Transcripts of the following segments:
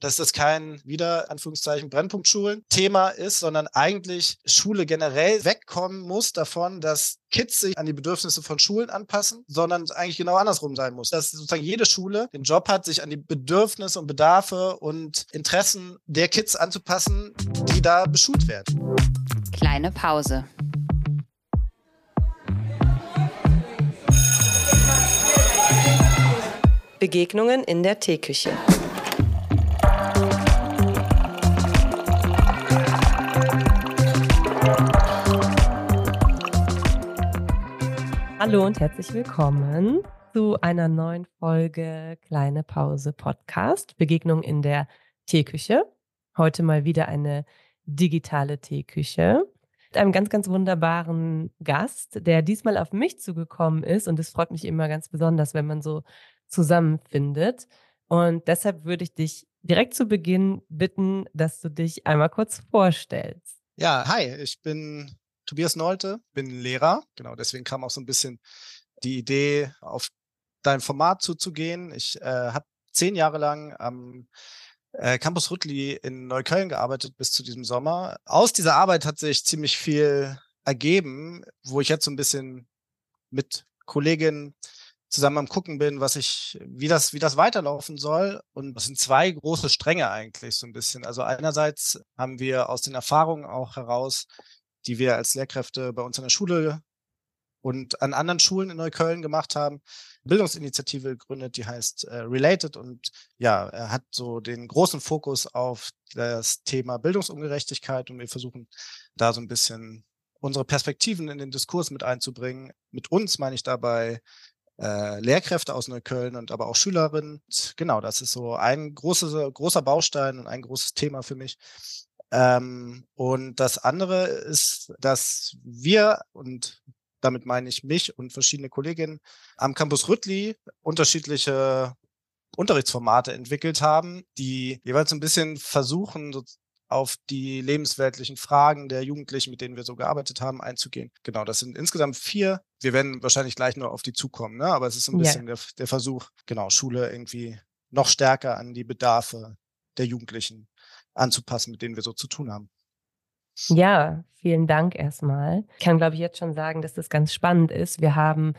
dass das kein wieder Anführungszeichen Brennpunktschulen-Thema ist, sondern eigentlich Schule generell wegkommen muss davon, dass Kids sich an die Bedürfnisse von Schulen anpassen, sondern eigentlich genau andersrum sein muss. Dass sozusagen jede Schule den Job hat, sich an die Bedürfnisse und Bedarfe und Interessen der Kids anzupassen, die da beschult werden. Kleine Pause. Begegnungen in der Teeküche. Hallo und herzlich willkommen zu einer neuen Folge Kleine Pause Podcast. Begegnung in der Teeküche. Heute mal wieder eine digitale Teeküche mit einem ganz, ganz wunderbaren Gast, der diesmal auf mich zugekommen ist. Und es freut mich immer ganz besonders, wenn man so zusammenfindet. Und deshalb würde ich dich direkt zu Beginn bitten, dass du dich einmal kurz vorstellst. Ja, hi, ich bin Tobias Nolte, bin Lehrer. Genau, deswegen kam auch so ein bisschen die Idee, auf dein Format zuzugehen. Ich äh, habe zehn Jahre lang am äh, Campus Rüttli in Neukölln gearbeitet bis zu diesem Sommer. Aus dieser Arbeit hat sich ziemlich viel ergeben, wo ich jetzt so ein bisschen mit Kolleginnen zusammen am gucken bin, was ich, wie das, wie das weiterlaufen soll. Und das sind zwei große Stränge eigentlich so ein bisschen. Also einerseits haben wir aus den Erfahrungen auch heraus, die wir als Lehrkräfte bei uns in der Schule und an anderen Schulen in Neukölln gemacht haben, Bildungsinitiative gegründet, die heißt äh, Related und ja, er hat so den großen Fokus auf das Thema Bildungsungerechtigkeit und wir versuchen da so ein bisschen unsere Perspektiven in den Diskurs mit einzubringen. Mit uns meine ich dabei äh, Lehrkräfte aus Neukölln und aber auch Schülerinnen. Genau, das ist so ein großes, großer Baustein und ein großes Thema für mich. Ähm, und das andere ist, dass wir und damit meine ich mich und verschiedene Kolleginnen am Campus Rüttli unterschiedliche Unterrichtsformate entwickelt haben, die jeweils ein bisschen versuchen, auf die lebensweltlichen Fragen der Jugendlichen, mit denen wir so gearbeitet haben, einzugehen. Genau, das sind insgesamt vier. Wir werden wahrscheinlich gleich nur auf die zukommen, ne? aber es ist ein bisschen ja. der, der Versuch, genau, Schule irgendwie noch stärker an die Bedarfe der Jugendlichen anzupassen, mit denen wir so zu tun haben. Ja, vielen Dank erstmal. Ich kann, glaube ich, jetzt schon sagen, dass das ganz spannend ist. Wir haben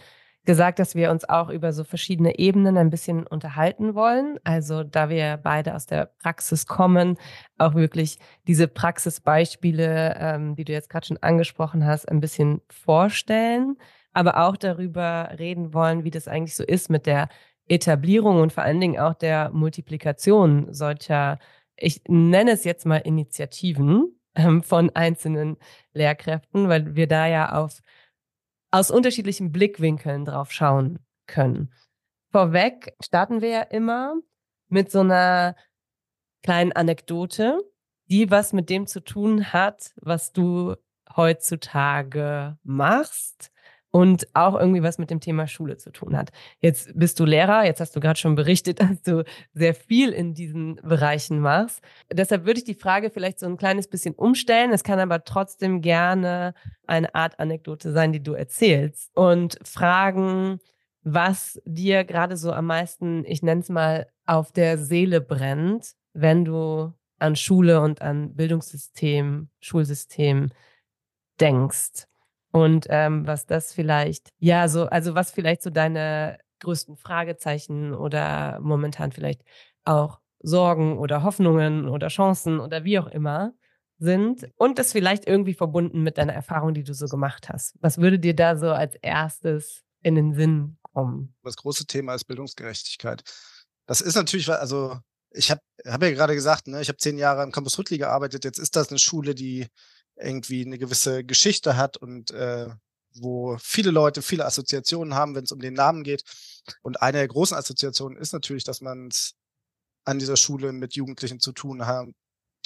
gesagt, dass wir uns auch über so verschiedene Ebenen ein bisschen unterhalten wollen. Also da wir beide aus der Praxis kommen, auch wirklich diese Praxisbeispiele, ähm, die du jetzt gerade schon angesprochen hast, ein bisschen vorstellen, aber auch darüber reden wollen, wie das eigentlich so ist mit der Etablierung und vor allen Dingen auch der Multiplikation solcher, ich nenne es jetzt mal Initiativen ähm, von einzelnen Lehrkräften, weil wir da ja auf aus unterschiedlichen Blickwinkeln drauf schauen können. Vorweg starten wir ja immer mit so einer kleinen Anekdote, die was mit dem zu tun hat, was du heutzutage machst und auch irgendwie was mit dem Thema Schule zu tun hat. Jetzt bist du Lehrer, jetzt hast du gerade schon berichtet, dass du sehr viel in diesen Bereichen machst. Deshalb würde ich die Frage vielleicht so ein kleines bisschen umstellen. Es kann aber trotzdem gerne eine Art Anekdote sein, die du erzählst und fragen, was dir gerade so am meisten, ich nenne es mal, auf der Seele brennt, wenn du an Schule und an Bildungssystem, Schulsystem denkst. Und ähm, was das vielleicht, ja, so, also was vielleicht so deine größten Fragezeichen oder momentan vielleicht auch Sorgen oder Hoffnungen oder Chancen oder wie auch immer sind und das vielleicht irgendwie verbunden mit deiner Erfahrung, die du so gemacht hast. Was würde dir da so als erstes in den Sinn kommen? Das große Thema ist Bildungsgerechtigkeit. Das ist natürlich, also ich habe hab ja gerade gesagt, ne, ich habe zehn Jahre am Campus Rüttli gearbeitet. Jetzt ist das eine Schule, die irgendwie eine gewisse Geschichte hat und äh, wo viele Leute viele Assoziationen haben, wenn es um den Namen geht. Und eine der großen Assoziationen ist natürlich, dass man es an dieser Schule mit Jugendlichen zu tun hat,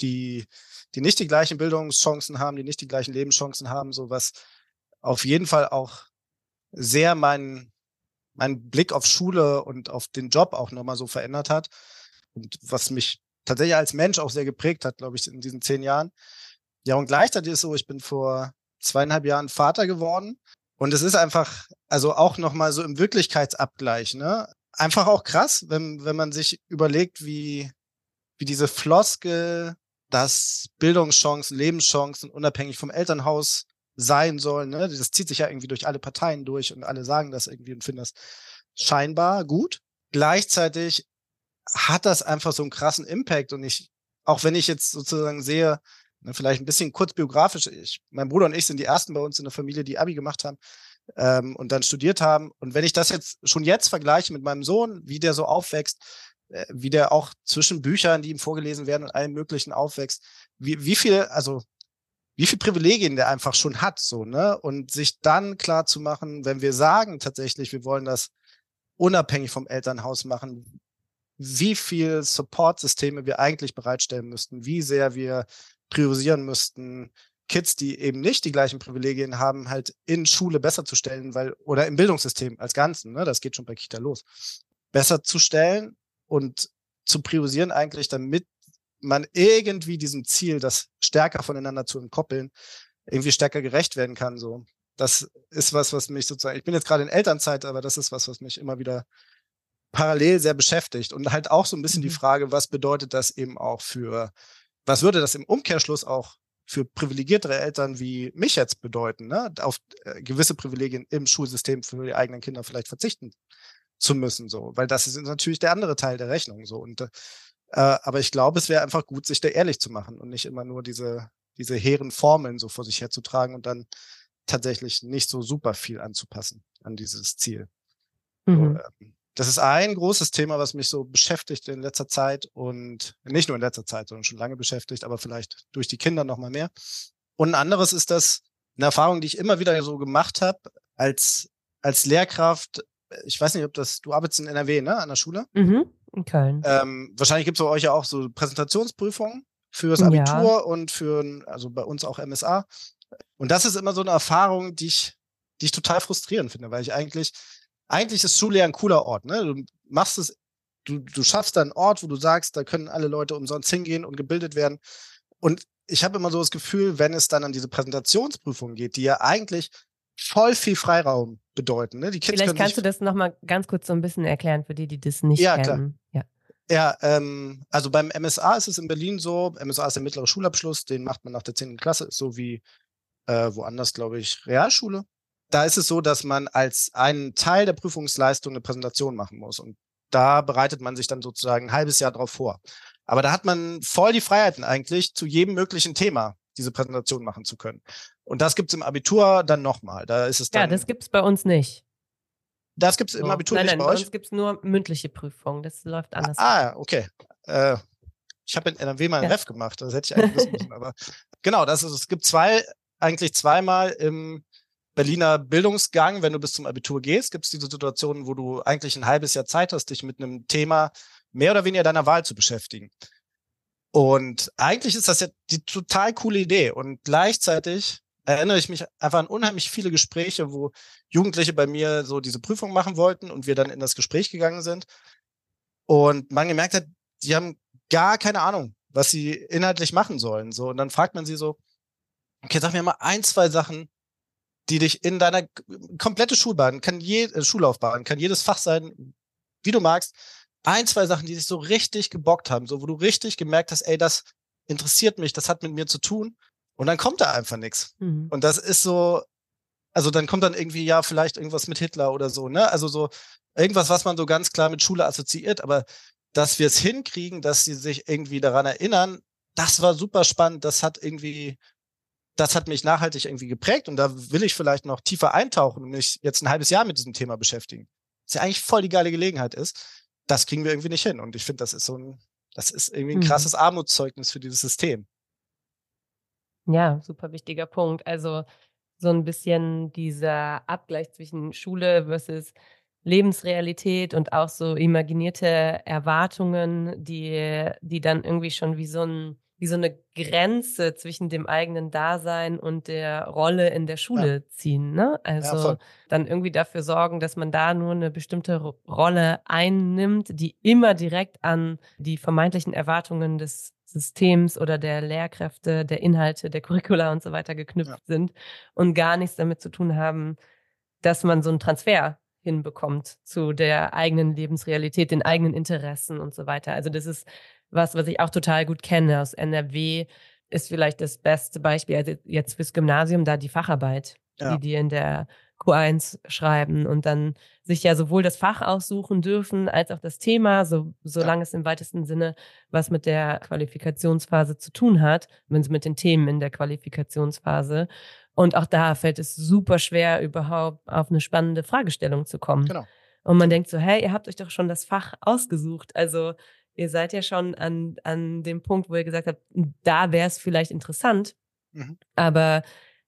die, die nicht die gleichen Bildungschancen haben, die nicht die gleichen Lebenschancen haben, so was auf jeden Fall auch sehr meinen mein Blick auf Schule und auf den Job auch nochmal so verändert hat. Und was mich tatsächlich als Mensch auch sehr geprägt hat, glaube ich, in diesen zehn Jahren. Ja, und gleichzeitig ist so, ich bin vor zweieinhalb Jahren Vater geworden. Und es ist einfach, also auch nochmal so im Wirklichkeitsabgleich, ne? Einfach auch krass, wenn, wenn man sich überlegt, wie, wie diese Floskel, dass Bildungschancen, Lebenschancen unabhängig vom Elternhaus sein sollen. Ne? Das zieht sich ja irgendwie durch alle Parteien durch und alle sagen das irgendwie und finden das scheinbar gut. Gleichzeitig hat das einfach so einen krassen Impact und ich, auch wenn ich jetzt sozusagen sehe, vielleicht ein bisschen kurz biografisch, ich, mein Bruder und ich sind die ersten bei uns in der Familie, die Abi gemacht haben ähm, und dann studiert haben. Und wenn ich das jetzt schon jetzt vergleiche mit meinem Sohn, wie der so aufwächst, äh, wie der auch zwischen Büchern, die ihm vorgelesen werden und allem Möglichen aufwächst, wie, wie viel, also wie viel Privilegien der einfach schon hat, so, ne? Und sich dann klar zu machen, wenn wir sagen tatsächlich, wir wollen das unabhängig vom Elternhaus machen, wie viel Support-Systeme wir eigentlich bereitstellen müssten, wie sehr wir priorisieren müssten, Kids, die eben nicht die gleichen Privilegien haben, halt in Schule besser zu stellen, weil, oder im Bildungssystem als Ganzen, ne, das geht schon bei Kita los, besser zu stellen und zu priorisieren eigentlich, damit man irgendwie diesem Ziel, das stärker voneinander zu entkoppeln, irgendwie stärker gerecht werden kann. So, das ist was, was mich sozusagen. Ich bin jetzt gerade in Elternzeit, aber das ist was, was mich immer wieder parallel sehr beschäftigt und halt auch so ein bisschen mhm. die Frage, was bedeutet das eben auch für, was würde das im Umkehrschluss auch für privilegiertere Eltern wie mich jetzt bedeuten, ne? auf äh, gewisse Privilegien im Schulsystem für die eigenen Kinder vielleicht verzichten zu müssen, so, weil das ist natürlich der andere Teil der Rechnung, so und äh, aber ich glaube, es wäre einfach gut, sich da ehrlich zu machen und nicht immer nur diese diese hehren Formeln so vor sich herzutragen und dann tatsächlich nicht so super viel anzupassen an dieses Ziel. Mhm. So, ähm, das ist ein großes Thema, was mich so beschäftigt in letzter Zeit und nicht nur in letzter Zeit, sondern schon lange beschäftigt, aber vielleicht durch die Kinder noch mal mehr. Und ein anderes ist das eine Erfahrung, die ich immer wieder so gemacht habe als als Lehrkraft. Ich weiß nicht, ob das du arbeitest in NRW, ne, an der Schule? Mhm, in Köln. Ähm, wahrscheinlich gibt es bei euch ja auch so Präsentationsprüfungen fürs Abitur ja. und für also bei uns auch MSA. Und das ist immer so eine Erfahrung, die ich die ich total frustrierend finde, weil ich eigentlich eigentlich ist Schule ja ein cooler Ort. Ne? Du machst es, du, du schaffst da einen Ort, wo du sagst, da können alle Leute umsonst hingehen und gebildet werden. Und ich habe immer so das Gefühl, wenn es dann an diese Präsentationsprüfungen geht, die ja eigentlich voll viel Freiraum bedeuten. Ne? Die Kids Vielleicht kannst du das nochmal ganz kurz so ein bisschen erklären für die, die das nicht ja, kennen. Klar. Ja, ja ähm, also beim MSA ist es in Berlin so, MSA ist der mittlere Schulabschluss, den macht man nach der 10. Klasse, so wie äh, woanders, glaube ich, Realschule da ist es so, dass man als einen Teil der Prüfungsleistung eine Präsentation machen muss. Und da bereitet man sich dann sozusagen ein halbes Jahr drauf vor. Aber da hat man voll die Freiheiten eigentlich, zu jedem möglichen Thema diese Präsentation machen zu können. Und das gibt's im Abitur dann nochmal. Da ist es dann. Ja, das gibt's bei uns nicht. Das gibt's so. im Abitur nein, nicht nein, bei euch? Bei uns gibt's nur mündliche Prüfungen. Das läuft anders. Ah, okay. Äh, ich habe in NRW mal einen ja. Ref gemacht. Das hätte ich eigentlich wissen müssen. Aber genau, das ist, es gibt zwei, eigentlich zweimal im Berliner Bildungsgang, wenn du bis zum Abitur gehst, gibt es diese Situationen, wo du eigentlich ein halbes Jahr Zeit hast, dich mit einem Thema mehr oder weniger deiner Wahl zu beschäftigen. Und eigentlich ist das ja die total coole Idee. Und gleichzeitig erinnere ich mich einfach an unheimlich viele Gespräche, wo Jugendliche bei mir so diese Prüfung machen wollten und wir dann in das Gespräch gegangen sind. Und man gemerkt hat, die haben gar keine Ahnung, was sie inhaltlich machen sollen. So, und dann fragt man sie so, okay, sag mir mal ein, zwei Sachen, die dich in deiner komplette Schulbahn, kann je, äh, Schullaufbahn, kann jedes Fach sein, wie du magst, ein, zwei Sachen, die dich so richtig gebockt haben, so wo du richtig gemerkt hast, ey, das interessiert mich, das hat mit mir zu tun. Und dann kommt da einfach nichts. Mhm. Und das ist so, also dann kommt dann irgendwie, ja, vielleicht irgendwas mit Hitler oder so, ne? Also so irgendwas, was man so ganz klar mit Schule assoziiert, aber dass wir es hinkriegen, dass sie sich irgendwie daran erinnern, das war super spannend, das hat irgendwie das hat mich nachhaltig irgendwie geprägt und da will ich vielleicht noch tiefer eintauchen und mich jetzt ein halbes Jahr mit diesem Thema beschäftigen. Was ja eigentlich voll die geile Gelegenheit ist. Das kriegen wir irgendwie nicht hin. Und ich finde, das ist so ein, das ist irgendwie ein mhm. krasses Armutszeugnis für dieses System. Ja, super wichtiger Punkt. Also so ein bisschen dieser Abgleich zwischen Schule versus Lebensrealität und auch so imaginierte Erwartungen, die, die dann irgendwie schon wie so ein wie so eine Grenze zwischen dem eigenen Dasein und der Rolle in der Schule ja. ziehen. Ne? Also ja, dann irgendwie dafür sorgen, dass man da nur eine bestimmte Rolle einnimmt, die immer direkt an die vermeintlichen Erwartungen des Systems oder der Lehrkräfte, der Inhalte, der Curricula und so weiter geknüpft ja. sind und gar nichts damit zu tun haben, dass man so einen Transfer hinbekommt zu der eigenen Lebensrealität, den eigenen Interessen und so weiter. Also das ist was, was ich auch total gut kenne aus NRW, ist vielleicht das beste Beispiel also jetzt fürs Gymnasium, da die Facharbeit, ja. die die in der Q1 schreiben und dann sich ja sowohl das Fach aussuchen dürfen als auch das Thema, so, solange ja. es im weitesten Sinne was mit der Qualifikationsphase zu tun hat, wenn es mit den Themen in der Qualifikationsphase. Und auch da fällt es super schwer, überhaupt auf eine spannende Fragestellung zu kommen. Genau. Und man denkt so, hey, ihr habt euch doch schon das Fach ausgesucht. Also ihr seid ja schon an, an dem Punkt, wo ihr gesagt habt, da wäre es vielleicht interessant. Mhm. Aber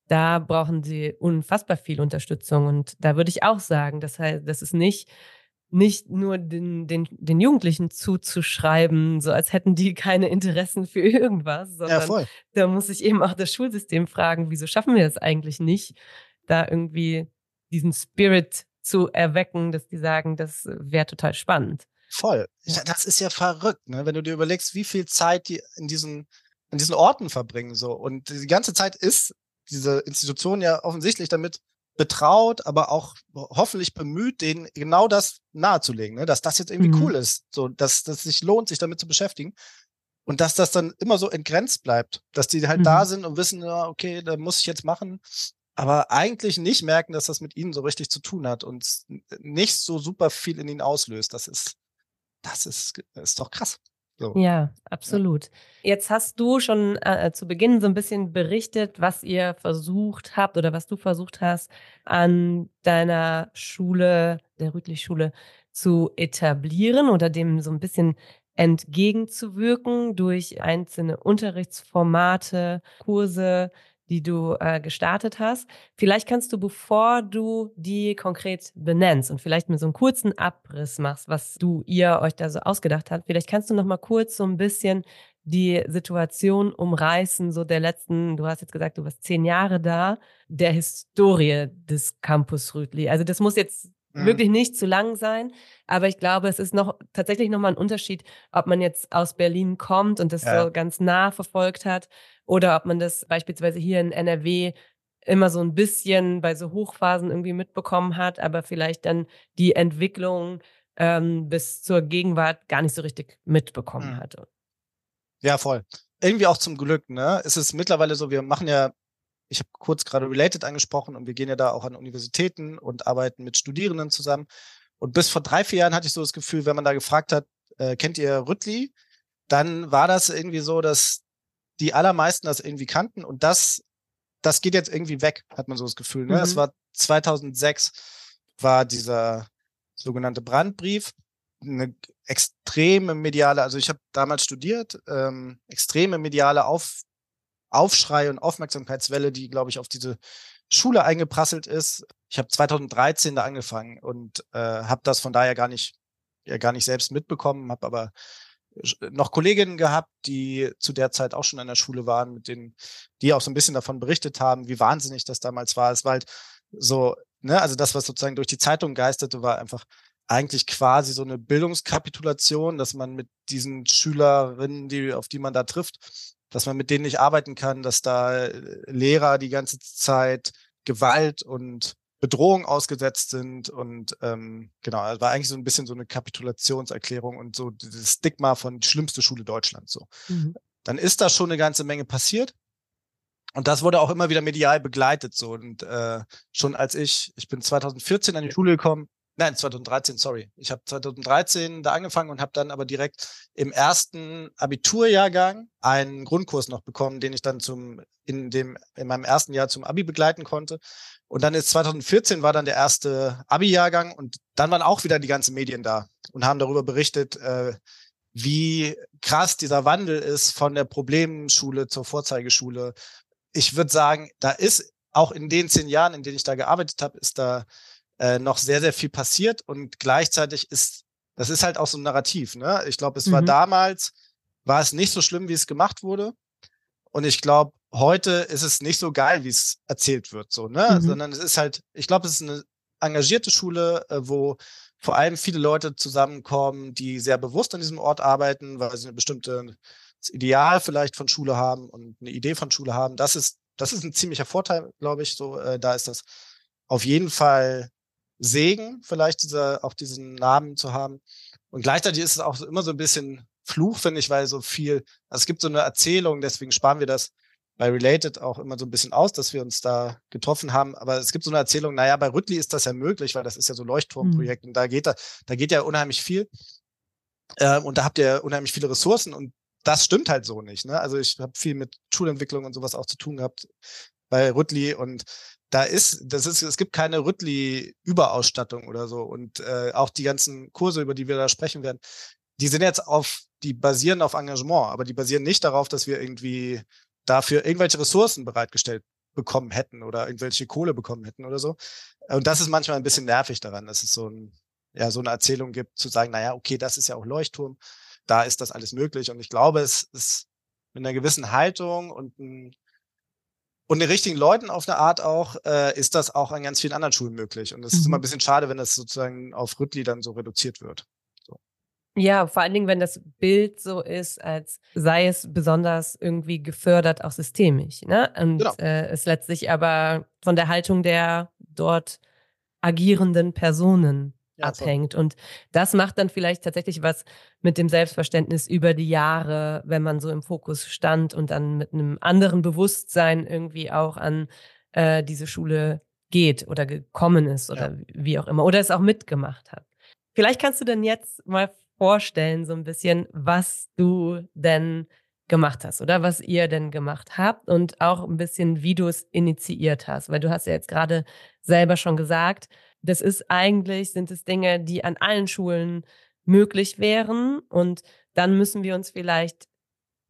da brauchen sie unfassbar viel Unterstützung. Und da würde ich auch sagen, das heißt, das ist nicht, nicht nur den, den, den Jugendlichen zuzuschreiben, so als hätten die keine Interessen für irgendwas, sondern ja, da muss ich eben auch das Schulsystem fragen, wieso schaffen wir das eigentlich nicht, da irgendwie diesen Spirit zu erwecken, dass die sagen, das wäre total spannend. Voll. Ja. Das ist ja verrückt, ne? wenn du dir überlegst, wie viel Zeit die in diesen, in diesen Orten verbringen so und die ganze Zeit ist diese Institution ja offensichtlich damit betraut, aber auch hoffentlich bemüht, denen genau das nahezulegen, ne? dass das jetzt irgendwie mhm. cool ist, so dass das sich lohnt, sich damit zu beschäftigen und dass das dann immer so entgrenzt bleibt, dass die halt mhm. da sind und wissen, ja, okay, da muss ich jetzt machen, aber eigentlich nicht merken, dass das mit ihnen so richtig zu tun hat und nicht so super viel in ihnen auslöst. Das ist, das ist, ist doch krass. So. Ja, absolut. Jetzt hast du schon äh, zu Beginn so ein bisschen berichtet, was ihr versucht habt oder was du versucht hast, an deiner Schule, der Rütlich-Schule, zu etablieren oder dem so ein bisschen entgegenzuwirken durch einzelne Unterrichtsformate, Kurse, die du äh, gestartet hast. Vielleicht kannst du, bevor du die konkret benennst und vielleicht mit so einem kurzen Abriss machst, was du ihr euch da so ausgedacht habt, vielleicht kannst du noch mal kurz so ein bisschen die Situation umreißen, so der letzten, du hast jetzt gesagt, du warst zehn Jahre da, der Historie des Campus Rütli. Also das muss jetzt mhm. wirklich nicht zu lang sein, aber ich glaube, es ist noch tatsächlich nochmal ein Unterschied, ob man jetzt aus Berlin kommt und das ja. so ganz nah verfolgt hat oder ob man das beispielsweise hier in NRW immer so ein bisschen bei so Hochphasen irgendwie mitbekommen hat, aber vielleicht dann die Entwicklung ähm, bis zur Gegenwart gar nicht so richtig mitbekommen mhm. hatte. Ja, voll. Irgendwie auch zum Glück, ne? Es ist mittlerweile so, wir machen ja, ich habe kurz gerade Related angesprochen und wir gehen ja da auch an Universitäten und arbeiten mit Studierenden zusammen. Und bis vor drei, vier Jahren hatte ich so das Gefühl, wenn man da gefragt hat, äh, kennt ihr Rüttli? Dann war das irgendwie so, dass die allermeisten das irgendwie kannten und das, das geht jetzt irgendwie weg, hat man so das Gefühl. Ne? Mhm. Das war 2006 war dieser sogenannte Brandbrief, eine extreme mediale, also ich habe damals studiert, ähm, extreme mediale Auf, Aufschrei und Aufmerksamkeitswelle, die, glaube ich, auf diese Schule eingeprasselt ist. Ich habe 2013 da angefangen und äh, habe das von daher gar nicht, ja, gar nicht selbst mitbekommen, habe aber noch Kolleginnen gehabt, die zu der Zeit auch schon an der Schule waren, mit denen, die auch so ein bisschen davon berichtet haben, wie wahnsinnig das damals war. Es war halt so, ne, also das, was sozusagen durch die Zeitung geisterte, war einfach eigentlich quasi so eine Bildungskapitulation, dass man mit diesen Schülerinnen, die, auf die man da trifft, dass man mit denen nicht arbeiten kann, dass da Lehrer die ganze Zeit Gewalt und Bedrohung ausgesetzt sind und ähm, genau, es war eigentlich so ein bisschen so eine Kapitulationserklärung und so dieses Stigma von die schlimmste Schule Deutschlands so. Mhm. Dann ist da schon eine ganze Menge passiert und das wurde auch immer wieder medial begleitet so und äh, schon als ich, ich bin 2014 an die Schule gekommen, Nein, 2013, sorry. Ich habe 2013 da angefangen und habe dann aber direkt im ersten Abiturjahrgang einen Grundkurs noch bekommen, den ich dann zum in dem in meinem ersten Jahr zum Abi begleiten konnte. Und dann ist 2014 war dann der erste Abi-Jahrgang und dann waren auch wieder die ganzen Medien da und haben darüber berichtet, äh, wie krass dieser Wandel ist von der Problemschule zur Vorzeigeschule. Ich würde sagen, da ist auch in den zehn Jahren, in denen ich da gearbeitet habe, ist da äh, noch sehr, sehr viel passiert und gleichzeitig ist, das ist halt auch so ein Narrativ, ne? Ich glaube, es mhm. war damals, war es nicht so schlimm, wie es gemacht wurde. Und ich glaube, heute ist es nicht so geil, wie es erzählt wird, so, ne? Mhm. Sondern es ist halt, ich glaube, es ist eine engagierte Schule, äh, wo vor allem viele Leute zusammenkommen, die sehr bewusst an diesem Ort arbeiten, weil sie eine bestimmte Ideal vielleicht von Schule haben und eine Idee von Schule haben. Das ist, das ist ein ziemlicher Vorteil, glaube ich. So, äh, da ist das auf jeden Fall Segen, vielleicht dieser, auch diesen Namen zu haben. Und gleichzeitig ist es auch immer so ein bisschen Fluch, finde ich, weil so viel, also es gibt so eine Erzählung, deswegen sparen wir das bei Related auch immer so ein bisschen aus, dass wir uns da getroffen haben. Aber es gibt so eine Erzählung, naja, bei Rüttli ist das ja möglich, weil das ist ja so Leuchtturmprojekt mhm. und da geht da, da geht ja unheimlich viel. Ähm, und da habt ihr unheimlich viele Ressourcen und das stimmt halt so nicht. Ne? Also ich habe viel mit Schulentwicklung und sowas auch zu tun gehabt bei Rüttli und da ist, das ist, es gibt keine Rüttli-Überausstattung oder so. Und äh, auch die ganzen Kurse, über die wir da sprechen werden, die sind jetzt auf, die basieren auf Engagement, aber die basieren nicht darauf, dass wir irgendwie dafür irgendwelche Ressourcen bereitgestellt bekommen hätten oder irgendwelche Kohle bekommen hätten oder so. Und das ist manchmal ein bisschen nervig daran, dass es so ein, ja, so eine Erzählung gibt, zu sagen, naja, okay, das ist ja auch Leuchtturm, da ist das alles möglich. Und ich glaube, es ist mit einer gewissen Haltung und ein, und den richtigen Leuten auf eine Art auch, äh, ist das auch an ganz vielen anderen Schulen möglich. Und es mhm. ist immer ein mhm. bisschen schade, wenn das sozusagen auf Rüttli dann so reduziert wird. So. Ja, vor allen Dingen, wenn das Bild so ist, als sei es besonders irgendwie gefördert, auch systemisch. Ne? Und genau. äh, es letztlich aber von der Haltung der dort agierenden Personen ja, abhängt. So. Und das macht dann vielleicht tatsächlich was mit dem Selbstverständnis über die Jahre, wenn man so im Fokus stand und dann mit einem anderen Bewusstsein irgendwie auch an äh, diese Schule geht oder gekommen ist oder ja. wie auch immer oder es auch mitgemacht hat. Vielleicht kannst du denn jetzt mal vorstellen, so ein bisschen, was du denn gemacht hast oder was ihr denn gemacht habt und auch ein bisschen, wie du es initiiert hast, weil du hast ja jetzt gerade selber schon gesagt, das ist eigentlich, sind es Dinge, die an allen Schulen möglich wären. Und dann müssen wir uns vielleicht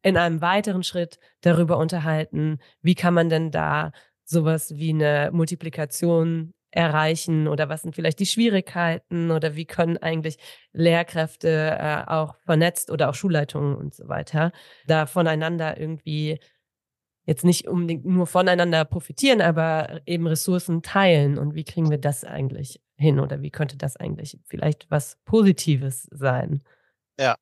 in einem weiteren Schritt darüber unterhalten, wie kann man denn da sowas wie eine Multiplikation erreichen oder was sind vielleicht die Schwierigkeiten oder wie können eigentlich Lehrkräfte äh, auch vernetzt oder auch Schulleitungen und so weiter da voneinander irgendwie jetzt nicht unbedingt nur voneinander profitieren, aber eben Ressourcen teilen. Und wie kriegen wir das eigentlich hin oder wie könnte das eigentlich vielleicht was Positives sein? Ja.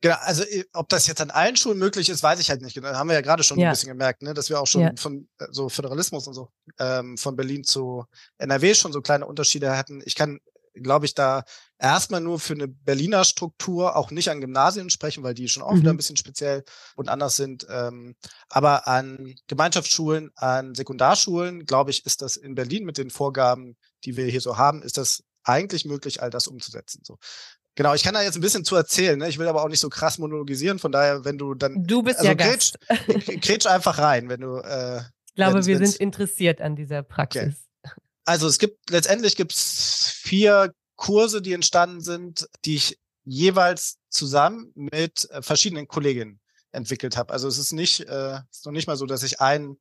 Genau, also ob das jetzt an allen Schulen möglich ist, weiß ich halt nicht. Genau, haben wir ja gerade schon ja. ein bisschen gemerkt, ne, dass wir auch schon ja. von äh, so Föderalismus und so ähm, von Berlin zu NRW schon so kleine Unterschiede hatten. Ich kann glaube ich, da erstmal nur für eine Berliner Struktur auch nicht an Gymnasien sprechen, weil die schon auch mhm. wieder ein bisschen speziell und anders sind. Ähm, aber an Gemeinschaftsschulen, an Sekundarschulen, glaube ich, ist das in Berlin mit den Vorgaben, die wir hier so haben, ist das eigentlich möglich, all das umzusetzen. So. Genau, ich kann da jetzt ein bisschen zu erzählen. Ne? Ich will aber auch nicht so krass monologisieren. Von daher, wenn du dann. Du bist also ja grätsch, grätsch einfach rein, wenn du. Äh, ich glaube, wir sind interessiert an dieser Praxis. Okay. Also es gibt letztendlich gibt's vier Kurse, die entstanden sind, die ich jeweils zusammen mit äh, verschiedenen Kolleginnen entwickelt habe. Also es ist nicht, äh, ist noch nicht mal so, dass ich ein,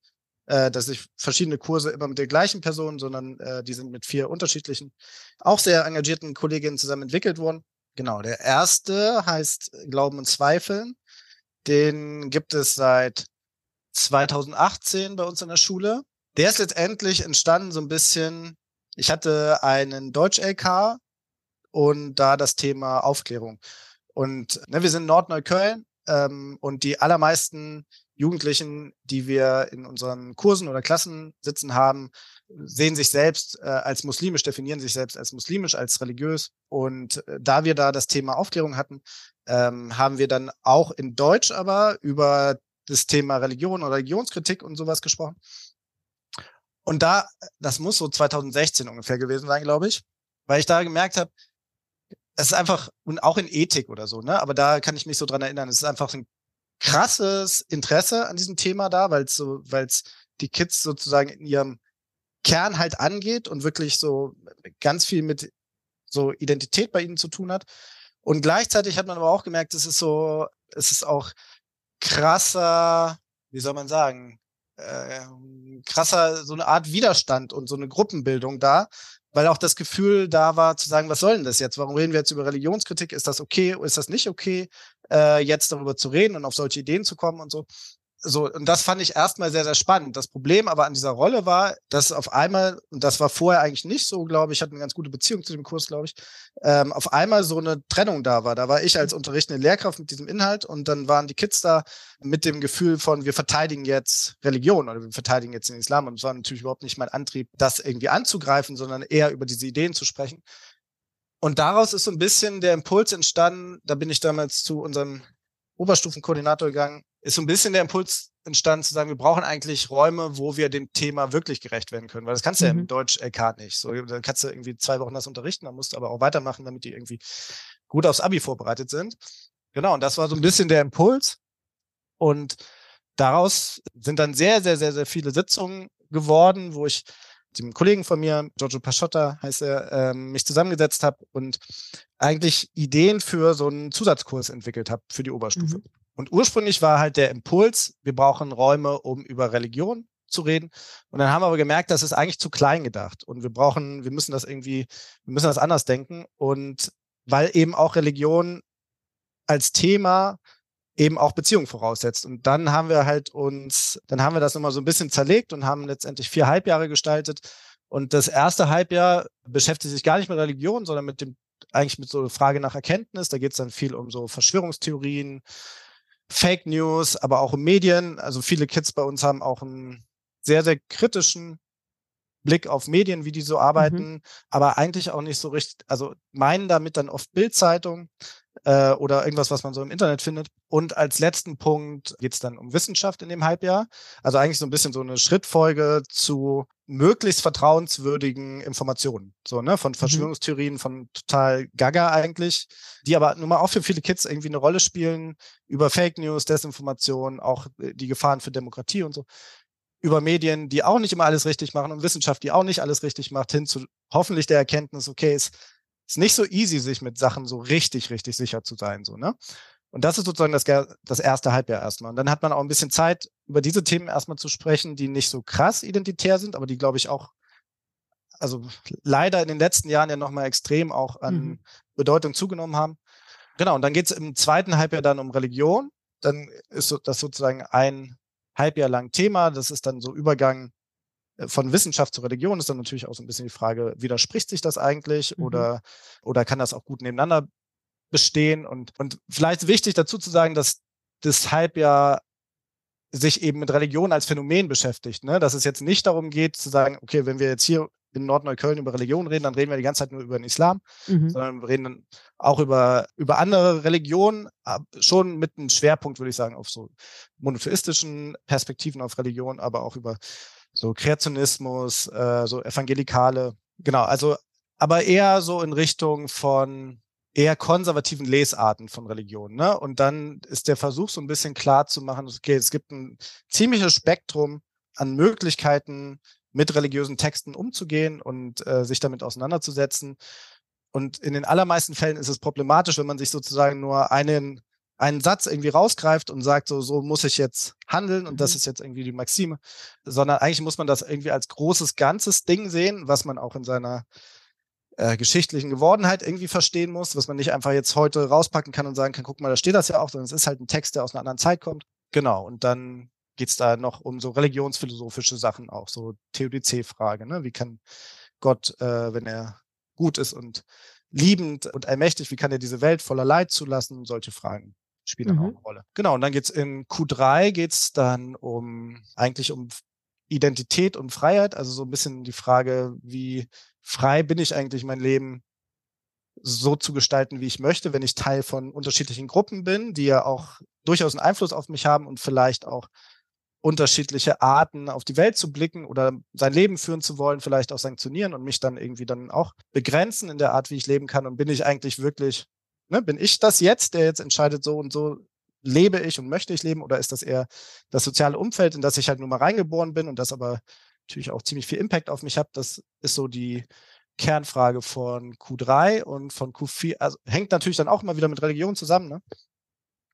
äh, dass ich verschiedene Kurse immer mit der gleichen Person, sondern äh, die sind mit vier unterschiedlichen, auch sehr engagierten Kolleginnen zusammen entwickelt worden. Genau, der erste heißt Glauben und Zweifeln. Den gibt es seit 2018 bei uns in der Schule. Der ist letztendlich entstanden so ein bisschen, ich hatte einen Deutsch-LK und da das Thema Aufklärung. Und ne, wir sind Nordneukölln ähm, und die allermeisten Jugendlichen, die wir in unseren Kursen oder Klassen sitzen haben, sehen sich selbst äh, als muslimisch, definieren sich selbst als muslimisch, als religiös. Und äh, da wir da das Thema Aufklärung hatten, ähm, haben wir dann auch in Deutsch aber über das Thema Religion oder Religionskritik und sowas gesprochen. Und da, das muss so 2016 ungefähr gewesen sein, glaube ich, weil ich da gemerkt habe, es ist einfach, und auch in Ethik oder so, ne? Aber da kann ich mich so dran erinnern, es ist einfach ein krasses Interesse an diesem Thema da, weil es so, weil es die Kids sozusagen in ihrem Kern halt angeht und wirklich so ganz viel mit so Identität bei ihnen zu tun hat. Und gleichzeitig hat man aber auch gemerkt, es ist so, es ist auch krasser, wie soll man sagen, äh, krasser, so eine Art Widerstand und so eine Gruppenbildung da, weil auch das Gefühl da war zu sagen, was soll denn das jetzt? Warum reden wir jetzt über Religionskritik? Ist das okay? Ist das nicht okay, äh, jetzt darüber zu reden und auf solche Ideen zu kommen und so? So, und das fand ich erstmal sehr, sehr spannend. Das Problem aber an dieser Rolle war, dass auf einmal, und das war vorher eigentlich nicht so, glaube ich, hatte eine ganz gute Beziehung zu dem Kurs, glaube ich, ähm, auf einmal so eine Trennung da war. Da war ich als unterrichtende Lehrkraft mit diesem Inhalt und dann waren die Kids da mit dem Gefühl von, wir verteidigen jetzt Religion oder wir verteidigen jetzt den Islam. Und es war natürlich überhaupt nicht mein Antrieb, das irgendwie anzugreifen, sondern eher über diese Ideen zu sprechen. Und daraus ist so ein bisschen der Impuls entstanden, da bin ich damals zu unserem Oberstufenkoordinator gegangen, ist so ein bisschen der Impuls entstanden zu sagen, wir brauchen eigentlich Räume, wo wir dem Thema wirklich gerecht werden können, weil das kannst du mhm. ja im Deutsch-LK nicht. So, dann kannst du irgendwie zwei Wochen das unterrichten, dann musst du aber auch weitermachen, damit die irgendwie gut aufs Abi vorbereitet sind. Genau, und das war so ein bisschen der Impuls. Und daraus sind dann sehr, sehr, sehr, sehr viele Sitzungen geworden, wo ich mit dem Kollegen von mir, Giorgio Paschotta heißt er, ähm, mich zusammengesetzt habe und eigentlich Ideen für so einen Zusatzkurs entwickelt habe für die Oberstufe. Mhm. Und ursprünglich war halt der Impuls, wir brauchen Räume, um über Religion zu reden. Und dann haben wir aber gemerkt, das ist eigentlich zu klein gedacht. Und wir brauchen, wir müssen das irgendwie, wir müssen das anders denken. Und weil eben auch Religion als Thema eben auch Beziehungen voraussetzt. Und dann haben wir halt uns, dann haben wir das nochmal so ein bisschen zerlegt und haben letztendlich vier Halbjahre gestaltet. Und das erste Halbjahr beschäftigt sich gar nicht mit Religion, sondern mit dem, eigentlich mit so einer Frage nach Erkenntnis. Da geht es dann viel um so Verschwörungstheorien, Fake News, aber auch um Medien. Also viele Kids bei uns haben auch einen sehr, sehr kritischen Blick auf Medien, wie die so mhm. arbeiten, mhm. aber eigentlich auch nicht so richtig, also meinen damit dann oft Bildzeitung, äh, oder irgendwas, was man so im Internet findet. Und als letzten Punkt geht es dann um Wissenschaft in dem Halbjahr. Also eigentlich so ein bisschen so eine Schrittfolge zu möglichst vertrauenswürdigen Informationen. So, ne, von mhm. Verschwörungstheorien, von total Gaga eigentlich, die aber nun mal auch für viele Kids irgendwie eine Rolle spielen, über Fake News, Desinformation, auch äh, die Gefahren für Demokratie und so über Medien, die auch nicht immer alles richtig machen und Wissenschaft, die auch nicht alles richtig macht, hin zu hoffentlich der Erkenntnis, okay, es ist nicht so easy, sich mit Sachen so richtig, richtig sicher zu sein, so, ne? Und das ist sozusagen das, das erste Halbjahr erstmal. Und dann hat man auch ein bisschen Zeit, über diese Themen erstmal zu sprechen, die nicht so krass identitär sind, aber die, glaube ich, auch, also leider in den letzten Jahren ja nochmal extrem auch an mhm. Bedeutung zugenommen haben. Genau, und dann geht es im zweiten Halbjahr dann um Religion. Dann ist das sozusagen ein Halbjahr lang Thema. Das ist dann so Übergang von Wissenschaft zu Religion ist dann natürlich auch so ein bisschen die Frage, widerspricht sich das eigentlich mhm. oder, oder kann das auch gut nebeneinander bestehen? Und, und vielleicht wichtig dazu zu sagen, dass das Halbjahr sich eben mit Religion als Phänomen beschäftigt, ne? dass es jetzt nicht darum geht zu sagen, okay, wenn wir jetzt hier in Nordneukölln über Religion reden, dann reden wir die ganze Zeit nur über den Islam, mhm. sondern wir reden dann auch über, über andere Religionen, schon mit einem Schwerpunkt, würde ich sagen, auf so monotheistischen Perspektiven auf Religion, aber auch über so Kreationismus, äh, so Evangelikale, genau, also aber eher so in Richtung von eher konservativen Lesarten von Religion. Ne? Und dann ist der Versuch so ein bisschen klar zu machen, okay, es gibt ein ziemliches Spektrum an Möglichkeiten, mit religiösen Texten umzugehen und äh, sich damit auseinanderzusetzen. Und in den allermeisten Fällen ist es problematisch, wenn man sich sozusagen nur einen einen Satz irgendwie rausgreift und sagt, so, so muss ich jetzt handeln und das mhm. ist jetzt irgendwie die Maxime, sondern eigentlich muss man das irgendwie als großes, ganzes Ding sehen, was man auch in seiner äh, geschichtlichen Gewordenheit irgendwie verstehen muss, was man nicht einfach jetzt heute rauspacken kann und sagen kann, guck mal, da steht das ja auch, sondern es ist halt ein Text, der aus einer anderen Zeit kommt. Genau, und dann geht's da noch um so religionsphilosophische Sachen auch, so Theodizee-Frage, ne? Wie kann Gott, äh, wenn er gut ist und liebend und allmächtig, wie kann er diese Welt voller Leid zulassen? Solche Fragen spielt dann mhm. auch eine Rolle. Genau, und dann geht's in Q3 geht's dann um eigentlich um Identität und Freiheit, also so ein bisschen die Frage, wie frei bin ich eigentlich mein Leben so zu gestalten, wie ich möchte, wenn ich Teil von unterschiedlichen Gruppen bin, die ja auch durchaus einen Einfluss auf mich haben und vielleicht auch unterschiedliche Arten auf die Welt zu blicken oder sein Leben führen zu wollen, vielleicht auch sanktionieren und mich dann irgendwie dann auch begrenzen in der Art, wie ich leben kann. Und bin ich eigentlich wirklich ne, bin ich das jetzt, der jetzt entscheidet, so und so lebe ich und möchte ich leben oder ist das eher das soziale Umfeld, in das ich halt nur mal reingeboren bin und das aber natürlich auch ziemlich viel Impact auf mich hat. Das ist so die Kernfrage von Q3 und von Q4, also hängt natürlich dann auch immer wieder mit Religion zusammen. Ne?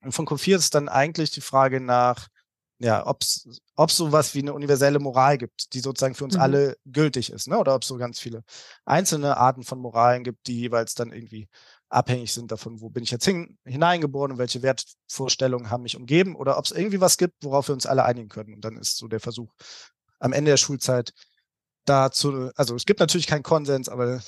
Und von Q4 ist dann eigentlich die Frage nach, ja, ob es sowas wie eine universelle Moral gibt, die sozusagen für uns mhm. alle gültig ist, ne? Oder ob es so ganz viele einzelne Arten von Moralen gibt, die jeweils dann irgendwie abhängig sind davon, wo bin ich jetzt hin, hineingeboren und welche Wertvorstellungen haben mich umgeben oder ob es irgendwie was gibt, worauf wir uns alle einigen können. Und dann ist so der Versuch am Ende der Schulzeit dazu, also es gibt natürlich keinen Konsens, aber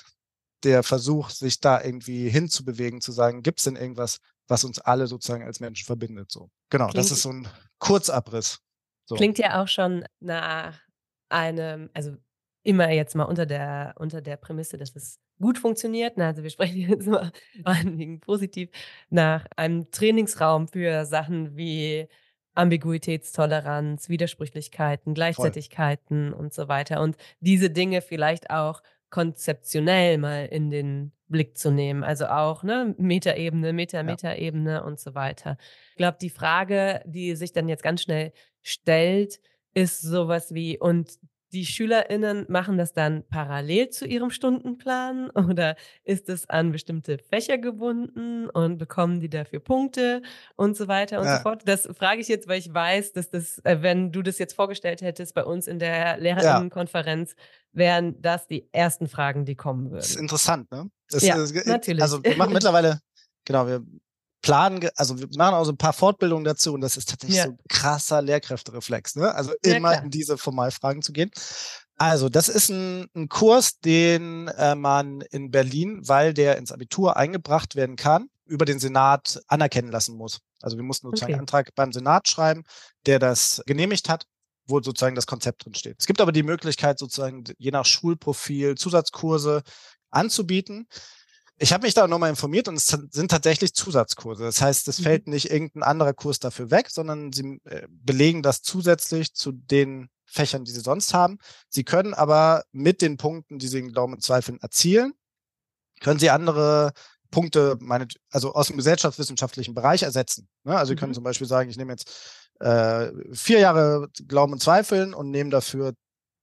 der Versuch, sich da irgendwie hinzubewegen, zu sagen, gibt es denn irgendwas, was uns alle sozusagen als Menschen verbindet? So. Genau, klingt, das ist so ein Kurzabriss. So. Klingt ja auch schon nach einem, also immer jetzt mal unter der, unter der Prämisse, dass es gut funktioniert. Also wir sprechen jetzt mal vor allen Dingen positiv nach einem Trainingsraum für Sachen wie Ambiguitätstoleranz, Widersprüchlichkeiten, Gleichzeitigkeiten Voll. und so weiter. Und diese Dinge vielleicht auch konzeptionell mal in den Blick zu nehmen. Also auch ne, Metaebene, Meta-Metaebene ja. und so weiter. Ich glaube, die Frage, die sich dann jetzt ganz schnell stellt, ist sowas wie, und die SchülerInnen machen das dann parallel zu ihrem Stundenplan oder ist es an bestimmte Fächer gebunden und bekommen die dafür Punkte und so weiter und ja. so fort? Das frage ich jetzt, weil ich weiß, dass das, äh, wenn du das jetzt vorgestellt hättest bei uns in der LehrerInnenkonferenz, wären das die ersten Fragen, die kommen würden. Das ist interessant, ne? Das, ja, ist, natürlich. Also wir machen mittlerweile, genau, wir planen, also wir machen auch so ein paar Fortbildungen dazu und das ist tatsächlich ja. so ein krasser Lehrkräftereflex, ne? Also immer ja, in diese Formalfragen zu gehen. Also, das ist ein, ein Kurs, den äh, man in Berlin, weil der ins Abitur eingebracht werden kann, über den Senat anerkennen lassen muss. Also wir mussten sozusagen okay. einen Antrag beim Senat schreiben, der das genehmigt hat, wo sozusagen das Konzept drin steht. Es gibt aber die Möglichkeit, sozusagen je nach Schulprofil Zusatzkurse anzubieten. Ich habe mich da nochmal informiert und es sind tatsächlich Zusatzkurse. Das heißt, es mhm. fällt nicht irgendein anderer Kurs dafür weg, sondern sie äh, belegen das zusätzlich zu den Fächern, die sie sonst haben. Sie können aber mit den Punkten, die sie in Glauben und Zweifeln erzielen, können sie andere Punkte, meine, also aus dem gesellschaftswissenschaftlichen Bereich ersetzen. Ne? Also sie können mhm. zum Beispiel sagen, ich nehme jetzt äh, vier Jahre Glauben und Zweifeln und nehme dafür äh,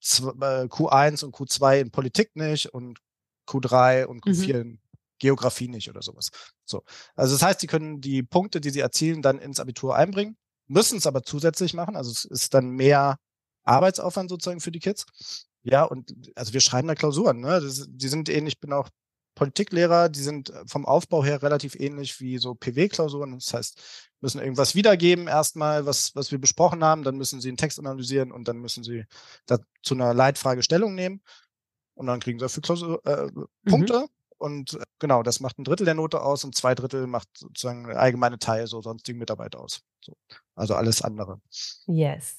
Q1 und Q2 in Politik nicht und Q3 und Q4 mhm. in Geografie nicht oder sowas. So. Also das heißt, sie können die Punkte, die sie erzielen, dann ins Abitur einbringen, müssen es aber zusätzlich machen. Also es ist dann mehr Arbeitsaufwand sozusagen für die Kids. Ja, und also wir schreiben da Klausuren, ne? Das, die sind ähnlich, ich bin auch Politiklehrer, die sind vom Aufbau her relativ ähnlich wie so PW-Klausuren. Das heißt, müssen irgendwas wiedergeben erstmal, was, was wir besprochen haben, dann müssen sie einen Text analysieren und dann müssen sie da zu einer Leitfrage Stellung nehmen. Und dann kriegen sie dafür Klausur, äh, mhm. Und äh, genau, das macht ein Drittel der Note aus und zwei Drittel macht sozusagen allgemeine Teil, so sonstigen Mitarbeit aus. So. Also alles andere. Yes.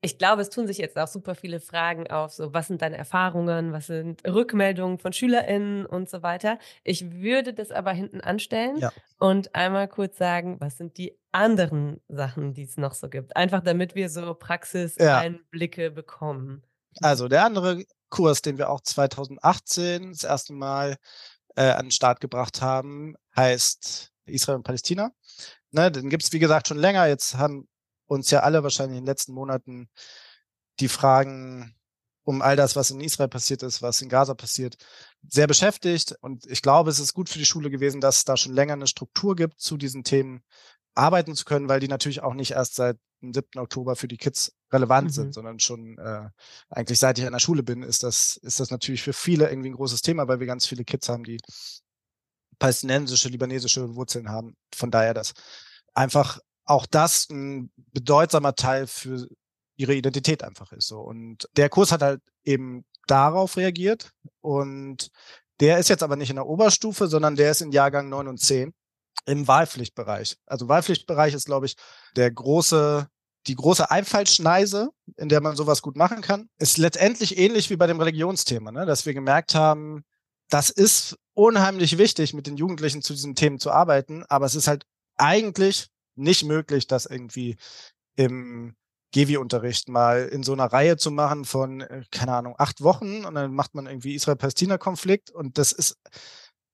Ich glaube, es tun sich jetzt auch super viele Fragen auf, so was sind deine Erfahrungen, was sind Rückmeldungen von SchülerInnen und so weiter. Ich würde das aber hinten anstellen ja. und einmal kurz sagen, was sind die anderen Sachen, die es noch so gibt. Einfach damit wir so Praxiseinblicke ja. bekommen. Also der andere Kurs, den wir auch 2018 das erste Mal äh, an den Start gebracht haben, heißt Israel und Palästina. Ne, den gibt es, wie gesagt, schon länger. Jetzt haben uns ja alle wahrscheinlich in den letzten Monaten die Fragen um all das, was in Israel passiert ist, was in Gaza passiert, sehr beschäftigt. Und ich glaube, es ist gut für die Schule gewesen, dass es da schon länger eine Struktur gibt, zu diesen Themen arbeiten zu können, weil die natürlich auch nicht erst seit dem 7. Oktober für die Kids relevant mhm. sind, sondern schon äh, eigentlich seit ich an der Schule bin, ist das, ist das natürlich für viele irgendwie ein großes Thema, weil wir ganz viele Kids haben, die palästinensische, libanesische Wurzeln haben. Von daher, dass einfach auch das ein bedeutsamer Teil für ihre Identität einfach ist. So. Und der Kurs hat halt eben darauf reagiert und der ist jetzt aber nicht in der Oberstufe, sondern der ist in Jahrgang 9 und 10 im Wahlpflichtbereich. Also Wahlpflichtbereich ist, glaube ich, der große, die große Einfallschneise, in der man sowas gut machen kann. Ist letztendlich ähnlich wie bei dem Religionsthema, ne? dass wir gemerkt haben, das ist unheimlich wichtig, mit den Jugendlichen zu diesen Themen zu arbeiten, aber es ist halt eigentlich nicht möglich, das irgendwie im Gewi-Unterricht mal in so einer Reihe zu machen von, äh, keine Ahnung, acht Wochen und dann macht man irgendwie Israel-Palästina-Konflikt und das ist,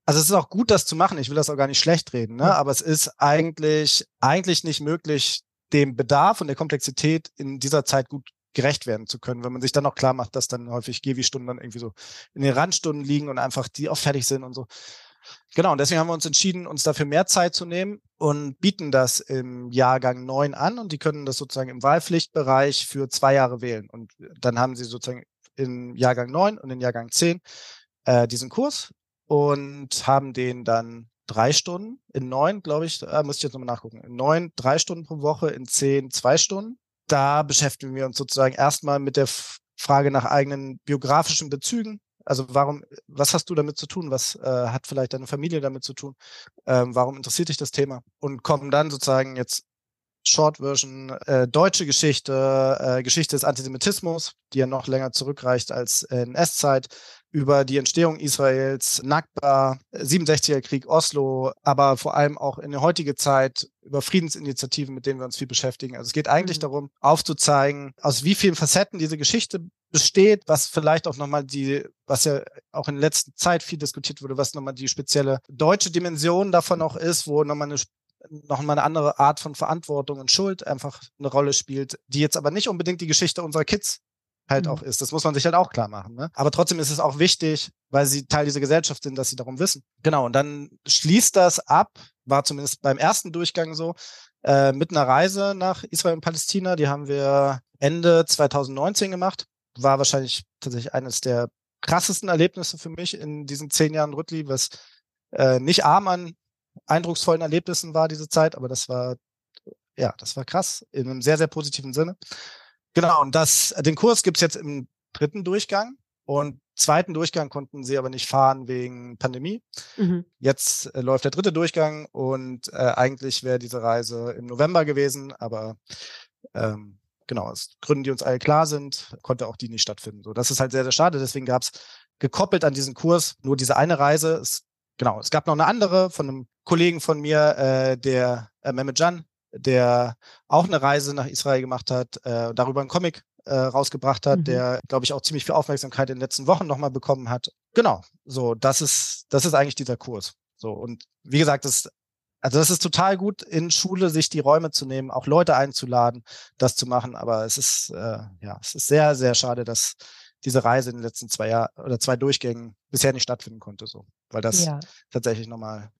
also es ist auch gut, das zu machen. Ich will das auch gar nicht schlecht reden, ne? aber es ist eigentlich, eigentlich nicht möglich, dem Bedarf und der Komplexität in dieser Zeit gut gerecht werden zu können, wenn man sich dann auch klar macht, dass dann häufig Gewi-Stunden dann irgendwie so in den Randstunden liegen und einfach die auch fertig sind und so. Genau, und deswegen haben wir uns entschieden, uns dafür mehr Zeit zu nehmen und bieten das im Jahrgang 9 an und die können das sozusagen im Wahlpflichtbereich für zwei Jahre wählen. Und dann haben sie sozusagen im Jahrgang 9 und im Jahrgang 10 äh, diesen Kurs und haben den dann drei Stunden, in neun, glaube ich, äh, muss ich jetzt nochmal nachgucken, in neun drei Stunden pro Woche, in zehn zwei Stunden. Da beschäftigen wir uns sozusagen erstmal mit der Frage nach eigenen biografischen Bezügen. Also warum, was hast du damit zu tun? Was äh, hat vielleicht deine Familie damit zu tun? Ähm, warum interessiert dich das Thema? Und kommen dann sozusagen jetzt Short Version äh, deutsche Geschichte, äh, Geschichte des Antisemitismus, die ja noch länger zurückreicht als äh, in S-Zeit, über die Entstehung Israels, Nakba, 67er Krieg, Oslo, aber vor allem auch in der heutigen Zeit über Friedensinitiativen, mit denen wir uns viel beschäftigen. Also es geht eigentlich mhm. darum, aufzuzeigen, aus wie vielen Facetten diese Geschichte besteht, was vielleicht auch nochmal die, was ja auch in der letzten Zeit viel diskutiert wurde, was nochmal die spezielle deutsche Dimension davon auch ist, wo nochmal eine noch mal eine andere Art von Verantwortung und Schuld einfach eine Rolle spielt, die jetzt aber nicht unbedingt die Geschichte unserer Kids halt mhm. auch ist. Das muss man sich halt auch klar machen. Ne? Aber trotzdem ist es auch wichtig, weil sie Teil dieser Gesellschaft sind, dass sie darum wissen. Genau, und dann schließt das ab, war zumindest beim ersten Durchgang so, äh, mit einer Reise nach Israel und Palästina. Die haben wir Ende 2019 gemacht. War wahrscheinlich tatsächlich eines der krassesten Erlebnisse für mich in diesen zehn Jahren Rüttli, was äh, nicht arm an eindrucksvollen Erlebnissen war diese Zeit, aber das war ja, das war krass in einem sehr, sehr positiven Sinne. Genau, und das, den Kurs gibt's jetzt im dritten Durchgang. Und zweiten Durchgang konnten sie aber nicht fahren wegen Pandemie. Mhm. Jetzt äh, läuft der dritte Durchgang und äh, eigentlich wäre diese Reise im November gewesen, aber ähm, genau, aus Gründen, die uns alle klar sind, konnte auch die nicht stattfinden. So, das ist halt sehr, sehr schade. Deswegen gab's gekoppelt an diesen Kurs nur diese eine Reise. Es, genau, es gab noch eine andere von einem Kollegen von mir, äh, der äh, Mehmet Can, der auch eine Reise nach Israel gemacht hat, äh, darüber einen Comic äh, rausgebracht hat, mhm. der, glaube ich, auch ziemlich viel Aufmerksamkeit in den letzten Wochen nochmal bekommen hat. Genau, so, das ist, das ist eigentlich dieser Kurs. So, und wie gesagt, das, also das ist total gut, in Schule sich die Räume zu nehmen, auch Leute einzuladen, das zu machen. Aber es ist, äh, ja, es ist sehr, sehr schade, dass diese Reise in den letzten zwei Jahren oder zwei Durchgängen bisher nicht stattfinden konnte, so, weil das ja. tatsächlich nochmal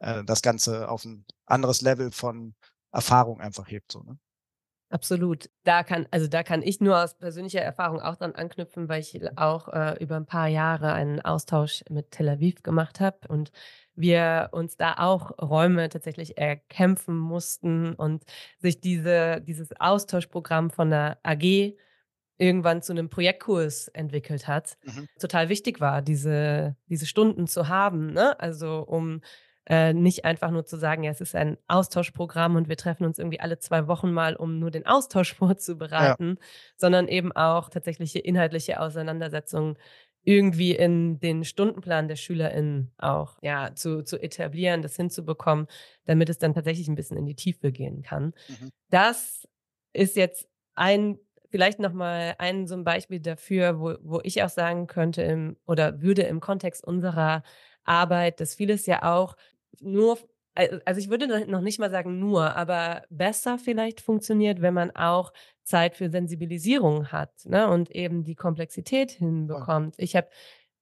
äh, das Ganze auf ein anderes Level von Erfahrung einfach hebt. So, ne? Absolut. Da kann, also da kann ich nur aus persönlicher Erfahrung auch dran anknüpfen, weil ich auch äh, über ein paar Jahre einen Austausch mit Tel Aviv gemacht habe und wir uns da auch Räume tatsächlich erkämpfen mussten und sich diese, dieses Austauschprogramm von der AG irgendwann zu einem Projektkurs entwickelt hat. Mhm. Total wichtig war, diese, diese Stunden zu haben, ne? Also um äh, nicht einfach nur zu sagen, ja, es ist ein Austauschprogramm und wir treffen uns irgendwie alle zwei Wochen mal, um nur den Austausch vorzubereiten, ja. sondern eben auch tatsächliche inhaltliche Auseinandersetzungen irgendwie in den Stundenplan der SchülerInnen auch ja, zu, zu etablieren, das hinzubekommen, damit es dann tatsächlich ein bisschen in die Tiefe gehen kann. Mhm. Das ist jetzt ein vielleicht nochmal ein so ein Beispiel dafür, wo, wo ich auch sagen könnte im, oder würde im Kontext unserer Arbeit, dass vieles ja auch nur, also ich würde noch nicht mal sagen nur, aber besser vielleicht funktioniert, wenn man auch Zeit für Sensibilisierung hat ne, und eben die Komplexität hinbekommt. Ich habe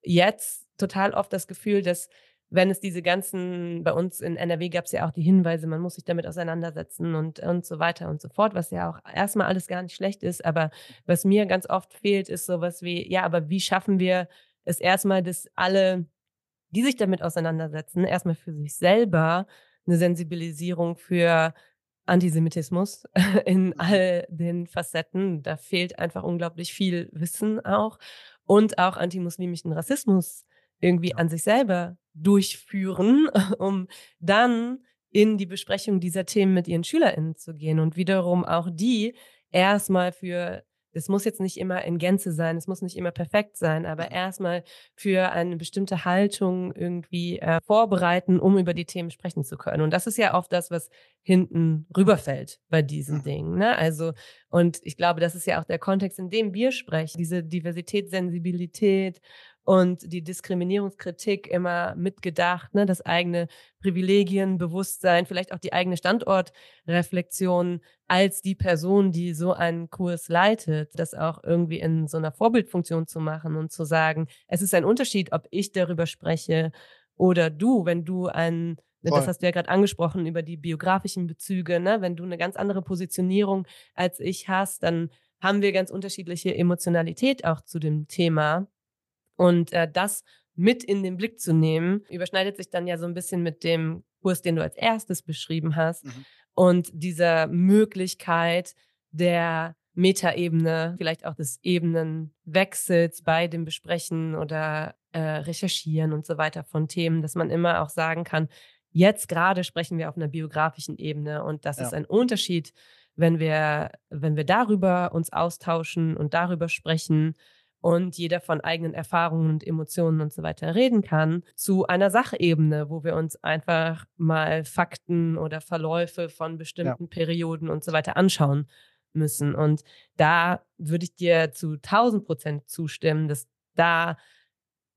jetzt total oft das Gefühl, dass wenn es diese ganzen, bei uns in NRW gab es ja auch die Hinweise, man muss sich damit auseinandersetzen und, und so weiter und so fort, was ja auch erstmal alles gar nicht schlecht ist. Aber was mir ganz oft fehlt, ist sowas wie, ja, aber wie schaffen wir es erstmal, dass alle die sich damit auseinandersetzen, erstmal für sich selber eine Sensibilisierung für Antisemitismus in mhm. all den Facetten. Da fehlt einfach unglaublich viel Wissen auch und auch antimuslimischen Rassismus irgendwie an sich selber durchführen, um dann in die Besprechung dieser Themen mit ihren SchülerInnen zu gehen und wiederum auch die erstmal für es muss jetzt nicht immer in Gänze sein, es muss nicht immer perfekt sein, aber erstmal für eine bestimmte Haltung irgendwie äh, vorbereiten, um über die Themen sprechen zu können. Und das ist ja oft das, was hinten rüberfällt bei diesen Dingen. Ne? Also, und ich glaube, das ist ja auch der Kontext, in dem wir sprechen, diese Diversität, Sensibilität und die Diskriminierungskritik immer mitgedacht, ne? das eigene Privilegien, Bewusstsein, vielleicht auch die eigene Standortreflexion als die Person, die so einen Kurs leitet, das auch irgendwie in so einer Vorbildfunktion zu machen und zu sagen, es ist ein Unterschied, ob ich darüber spreche oder du, wenn du ein das hast du ja gerade angesprochen über die biografischen Bezüge, ne? Wenn du eine ganz andere Positionierung als ich hast, dann haben wir ganz unterschiedliche Emotionalität auch zu dem Thema. Und äh, das mit in den Blick zu nehmen, überschneidet sich dann ja so ein bisschen mit dem Kurs, den du als erstes beschrieben hast. Mhm. Und dieser Möglichkeit der Metaebene, vielleicht auch des Ebenenwechsels bei dem Besprechen oder äh, Recherchieren und so weiter von Themen, dass man immer auch sagen kann, jetzt gerade sprechen wir auf einer biografischen Ebene und das ja. ist ein Unterschied, wenn wir, wenn wir darüber uns austauschen und darüber sprechen und jeder von eigenen Erfahrungen und Emotionen und so weiter reden kann, zu einer Sachebene, wo wir uns einfach mal Fakten oder Verläufe von bestimmten ja. Perioden und so weiter anschauen müssen. Und da würde ich dir zu 1000 Prozent zustimmen, dass da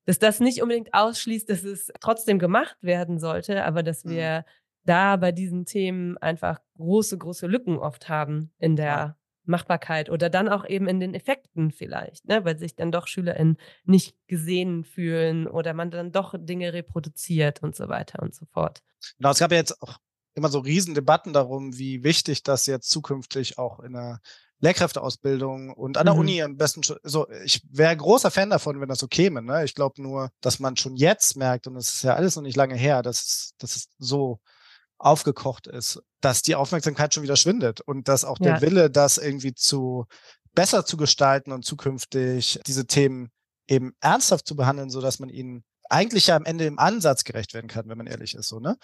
dass das nicht unbedingt ausschließt, dass es trotzdem gemacht werden sollte, aber dass mhm. wir mhm. da bei diesen Themen einfach große, große Lücken oft haben in der. Machbarkeit oder dann auch eben in den Effekten vielleicht, ne? weil sich dann doch SchülerInnen nicht gesehen fühlen oder man dann doch Dinge reproduziert und so weiter und so fort. Genau, es gab ja jetzt auch immer so Riesendebatten darum, wie wichtig das jetzt zukünftig auch in der Lehrkräfteausbildung und an der mhm. Uni am besten schon, so, ich wäre großer Fan davon, wenn das so käme, ne? Ich glaube nur, dass man schon jetzt merkt, und es ist ja alles noch nicht lange her, dass, dass es so aufgekocht ist, dass die Aufmerksamkeit schon wieder schwindet und dass auch der ja. Wille, das irgendwie zu besser zu gestalten und zukünftig diese Themen eben ernsthaft zu behandeln, so dass man ihnen eigentlich ja am Ende im Ansatz gerecht werden kann, wenn man ehrlich ist, so, ne?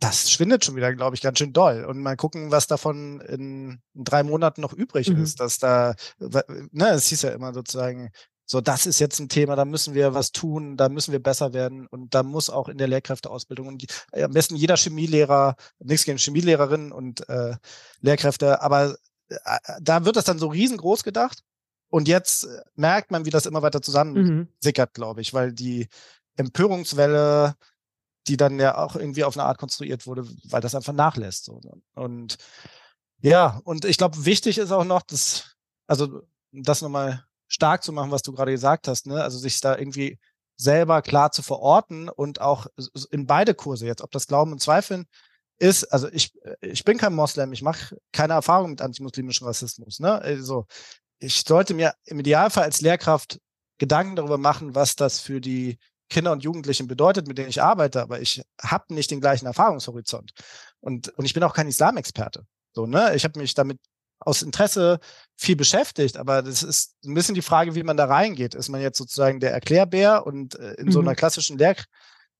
das schwindet schon wieder, glaube ich, ganz schön doll. Und mal gucken, was davon in, in drei Monaten noch übrig mhm. ist, dass da, ne, es hieß ja immer sozusagen, so, das ist jetzt ein Thema, da müssen wir was tun, da müssen wir besser werden und da muss auch in der Lehrkräfteausbildung und die, am besten jeder Chemielehrer, nichts gegen Chemielehrerinnen und äh, Lehrkräfte, aber äh, da wird das dann so riesengroß gedacht und jetzt merkt man, wie das immer weiter zusammen mhm. sickert, glaube ich, weil die Empörungswelle die dann ja auch irgendwie auf eine Art konstruiert wurde, weil das einfach nachlässt. So. Ne? Und ja, und ich glaube, wichtig ist auch noch, dass, also das nochmal stark zu machen, was du gerade gesagt hast, ne? Also sich da irgendwie selber klar zu verorten und auch in beide Kurse jetzt, ob das Glauben und Zweifeln ist, also ich, ich bin kein Moslem, ich mache keine Erfahrung mit antimuslimischem Rassismus. Ne? Also ich sollte mir im Idealfall als Lehrkraft Gedanken darüber machen, was das für die Kinder und Jugendlichen bedeutet, mit denen ich arbeite, aber ich habe nicht den gleichen Erfahrungshorizont. Und, und ich bin auch kein Islamexperte. So, ne? Ich habe mich damit aus Interesse viel beschäftigt, aber das ist ein bisschen die Frage, wie man da reingeht. Ist man jetzt sozusagen der Erklärbär und äh, in mhm. so einer klassischen Lehr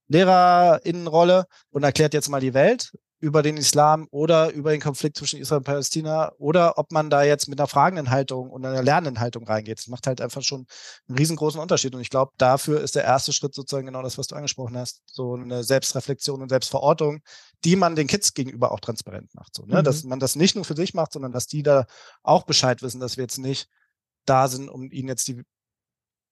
Lehrerinnenrolle und erklärt jetzt mal die Welt über den Islam oder über den Konflikt zwischen Israel und Palästina oder ob man da jetzt mit einer fragenden Haltung und einer lernenden Haltung reingeht. Das macht halt einfach schon einen riesengroßen Unterschied. Und ich glaube, dafür ist der erste Schritt sozusagen genau das, was du angesprochen hast. So eine Selbstreflexion und Selbstverortung, die man den Kids gegenüber auch transparent macht. So, ne? Mhm. Dass man das nicht nur für sich macht, sondern dass die da auch Bescheid wissen, dass wir jetzt nicht da sind, um ihnen jetzt die,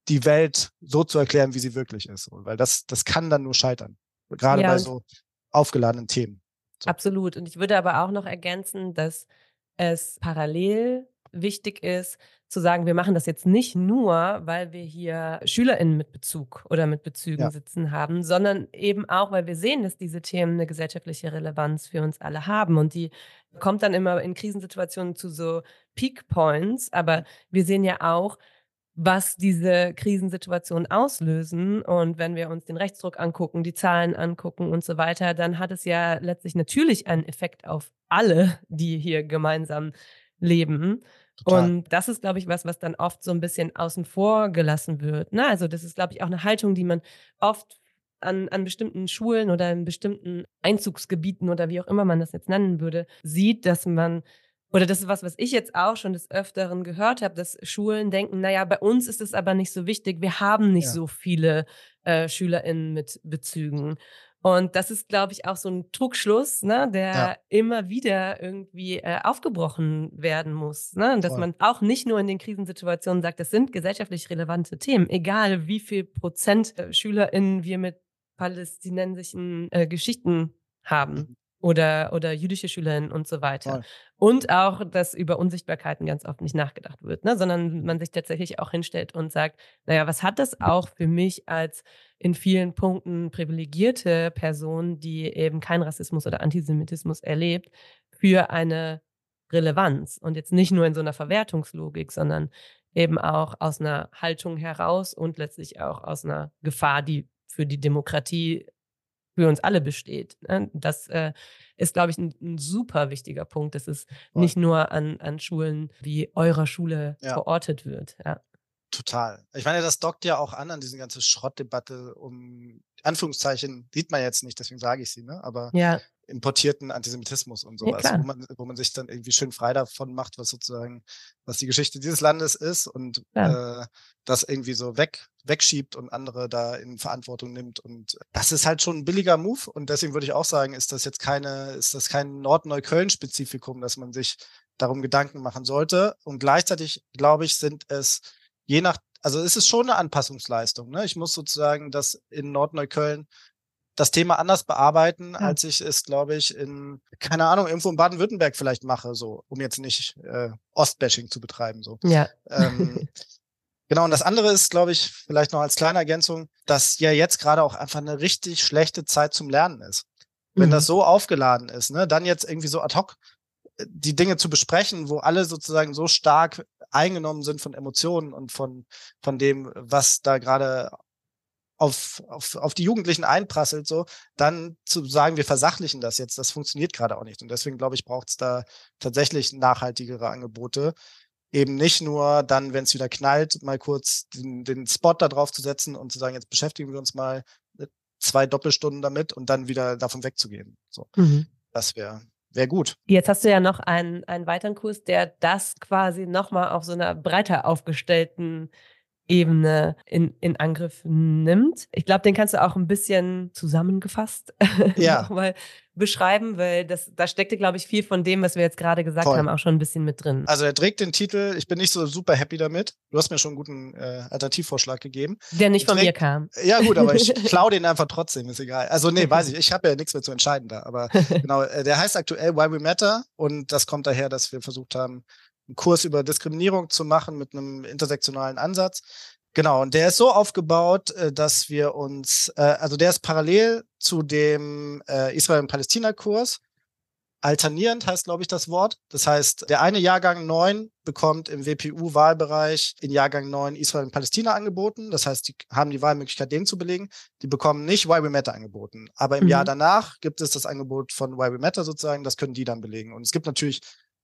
die Welt so zu erklären, wie sie wirklich ist. Weil das, das kann dann nur scheitern. Gerade ja. bei so aufgeladenen Themen. So. Absolut. Und ich würde aber auch noch ergänzen, dass es parallel wichtig ist, zu sagen, wir machen das jetzt nicht nur, weil wir hier SchülerInnen mit Bezug oder mit Bezügen ja. sitzen haben, sondern eben auch, weil wir sehen, dass diese Themen eine gesellschaftliche Relevanz für uns alle haben. Und die kommt dann immer in Krisensituationen zu so Peak Points. Aber wir sehen ja auch, was diese Krisensituationen auslösen. Und wenn wir uns den Rechtsdruck angucken, die Zahlen angucken und so weiter, dann hat es ja letztlich natürlich einen Effekt auf alle, die hier gemeinsam leben. Total. Und das ist, glaube ich, was, was dann oft so ein bisschen außen vor gelassen wird. Ne? Also das ist, glaube ich, auch eine Haltung, die man oft an, an bestimmten Schulen oder in bestimmten Einzugsgebieten oder wie auch immer man das jetzt nennen würde, sieht, dass man oder das ist was, was ich jetzt auch schon des Öfteren gehört habe, dass Schulen denken, naja, bei uns ist es aber nicht so wichtig, wir haben nicht ja. so viele äh, SchülerInnen mit Bezügen. Und das ist, glaube ich, auch so ein Trugschluss, ne, der ja. immer wieder irgendwie äh, aufgebrochen werden muss. Ne? Und dass Voll. man auch nicht nur in den Krisensituationen sagt, das sind gesellschaftlich relevante Themen, egal wie viel Prozent äh, SchülerInnen wir mit palästinensischen äh, Geschichten haben. Oder, oder jüdische Schülerinnen und so weiter. Voll. Und auch, dass über Unsichtbarkeiten ganz oft nicht nachgedacht wird, ne? sondern man sich tatsächlich auch hinstellt und sagt, naja, was hat das auch für mich als in vielen Punkten privilegierte Person, die eben keinen Rassismus oder Antisemitismus erlebt, für eine Relevanz und jetzt nicht nur in so einer Verwertungslogik, sondern eben auch aus einer Haltung heraus und letztlich auch aus einer Gefahr, die für die Demokratie für uns alle besteht. Ne? Das äh, ist, glaube ich, ein, ein, super wichtiger Punkt, dass es nicht nur an, an Schulen wie eurer Schule ja. verortet wird. Ja. Total. Ich meine, das dockt ja auch an an diese ganze Schrottdebatte um Anführungszeichen, sieht man jetzt nicht, deswegen sage ich sie, ne? Aber ja. Importierten Antisemitismus und sowas, ja, wo, man, wo man sich dann irgendwie schön frei davon macht, was sozusagen, was die Geschichte dieses Landes ist und ja. äh, das irgendwie so weg, wegschiebt und andere da in Verantwortung nimmt. Und das ist halt schon ein billiger Move. Und deswegen würde ich auch sagen, ist das jetzt keine, ist das kein Nordneukölln-Spezifikum, dass man sich darum Gedanken machen sollte. Und gleichzeitig, glaube ich, sind es je nach, also es ist schon eine Anpassungsleistung. Ne? Ich muss sozusagen das in Nordneukölln das Thema anders bearbeiten, ja. als ich es, glaube ich, in, keine Ahnung, irgendwo in Baden-Württemberg vielleicht mache, so, um jetzt nicht äh, Ostbashing zu betreiben. So. Ja. Ähm, genau, und das andere ist, glaube ich, vielleicht noch als kleine Ergänzung, dass ja jetzt gerade auch einfach eine richtig schlechte Zeit zum Lernen ist. Wenn mhm. das so aufgeladen ist, ne, dann jetzt irgendwie so ad hoc äh, die Dinge zu besprechen, wo alle sozusagen so stark eingenommen sind von Emotionen und von, von dem, was da gerade auf, auf, auf die Jugendlichen einprasselt, so, dann zu sagen, wir versachlichen das jetzt, das funktioniert gerade auch nicht. Und deswegen, glaube ich, braucht es da tatsächlich nachhaltigere Angebote. Eben nicht nur dann, wenn es wieder knallt, mal kurz den, den Spot da drauf zu setzen und zu sagen, jetzt beschäftigen wir uns mal zwei Doppelstunden damit und dann wieder davon wegzugehen. So, mhm. das wäre wäre gut. Jetzt hast du ja noch einen, einen weiteren Kurs, der das quasi nochmal auf so einer breiter aufgestellten Ebene in, in Angriff nimmt. Ich glaube, den kannst du auch ein bisschen zusammengefasst ja. nochmal beschreiben, weil das, da steckte, glaube ich, viel von dem, was wir jetzt gerade gesagt Voll. haben, auch schon ein bisschen mit drin. Also er trägt den Titel, ich bin nicht so super happy damit. Du hast mir schon einen guten äh, Alternativvorschlag gegeben. Der nicht von mir kam. Ja gut, aber ich klaue den einfach trotzdem, ist egal. Also nee, weiß ich, ich habe ja nichts mehr zu entscheiden da. Aber genau, äh, der heißt aktuell Why We Matter und das kommt daher, dass wir versucht haben, einen Kurs über Diskriminierung zu machen mit einem intersektionalen Ansatz. Genau, und der ist so aufgebaut, äh, dass wir uns, äh, also der ist parallel zu dem äh, Israel- und Palästina-Kurs. Alternierend heißt, glaube ich, das Wort. Das heißt, der eine Jahrgang 9 bekommt im WPU-Wahlbereich in Jahrgang 9 Israel und Palästina angeboten. Das heißt, die haben die Wahlmöglichkeit, den zu belegen. Die bekommen nicht Why We Matter angeboten. Aber im mhm. Jahr danach gibt es das Angebot von Why We Matter sozusagen. Das können die dann belegen. Und es gibt natürlich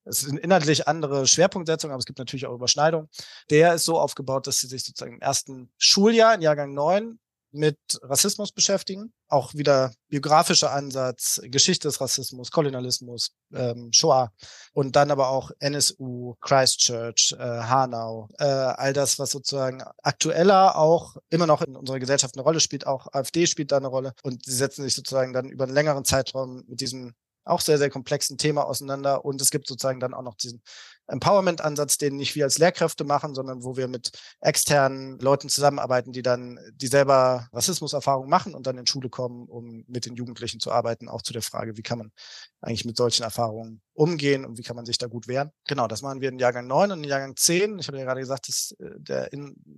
es sind inhaltlich andere Schwerpunktsetzungen, aber es gibt natürlich auch Überschneidungen. Der ist so aufgebaut, dass sie sich sozusagen im ersten Schuljahr, in Jahrgang 9, mit Rassismus beschäftigen. Auch wieder biografischer Ansatz, Geschichte des Rassismus, Kolonialismus, ähm, Shoah und dann aber auch NSU, Christchurch, äh, Hanau, äh, all das, was sozusagen aktueller auch immer noch in unserer Gesellschaft eine Rolle spielt, auch AfD spielt da eine Rolle und sie setzen sich sozusagen dann über einen längeren Zeitraum mit diesem auch sehr, sehr komplexen Thema auseinander. Und es gibt sozusagen dann auch noch diesen Empowerment-Ansatz, den nicht wir als Lehrkräfte machen, sondern wo wir mit externen Leuten zusammenarbeiten, die dann, die selber Rassismuserfahrungen machen und dann in Schule kommen, um mit den Jugendlichen zu arbeiten, auch zu der Frage, wie kann man eigentlich mit solchen Erfahrungen umgehen und wie kann man sich da gut wehren. Genau, das machen wir in Jahrgang 9 und in Jahrgang 10. Ich habe ja gerade gesagt, dass äh, der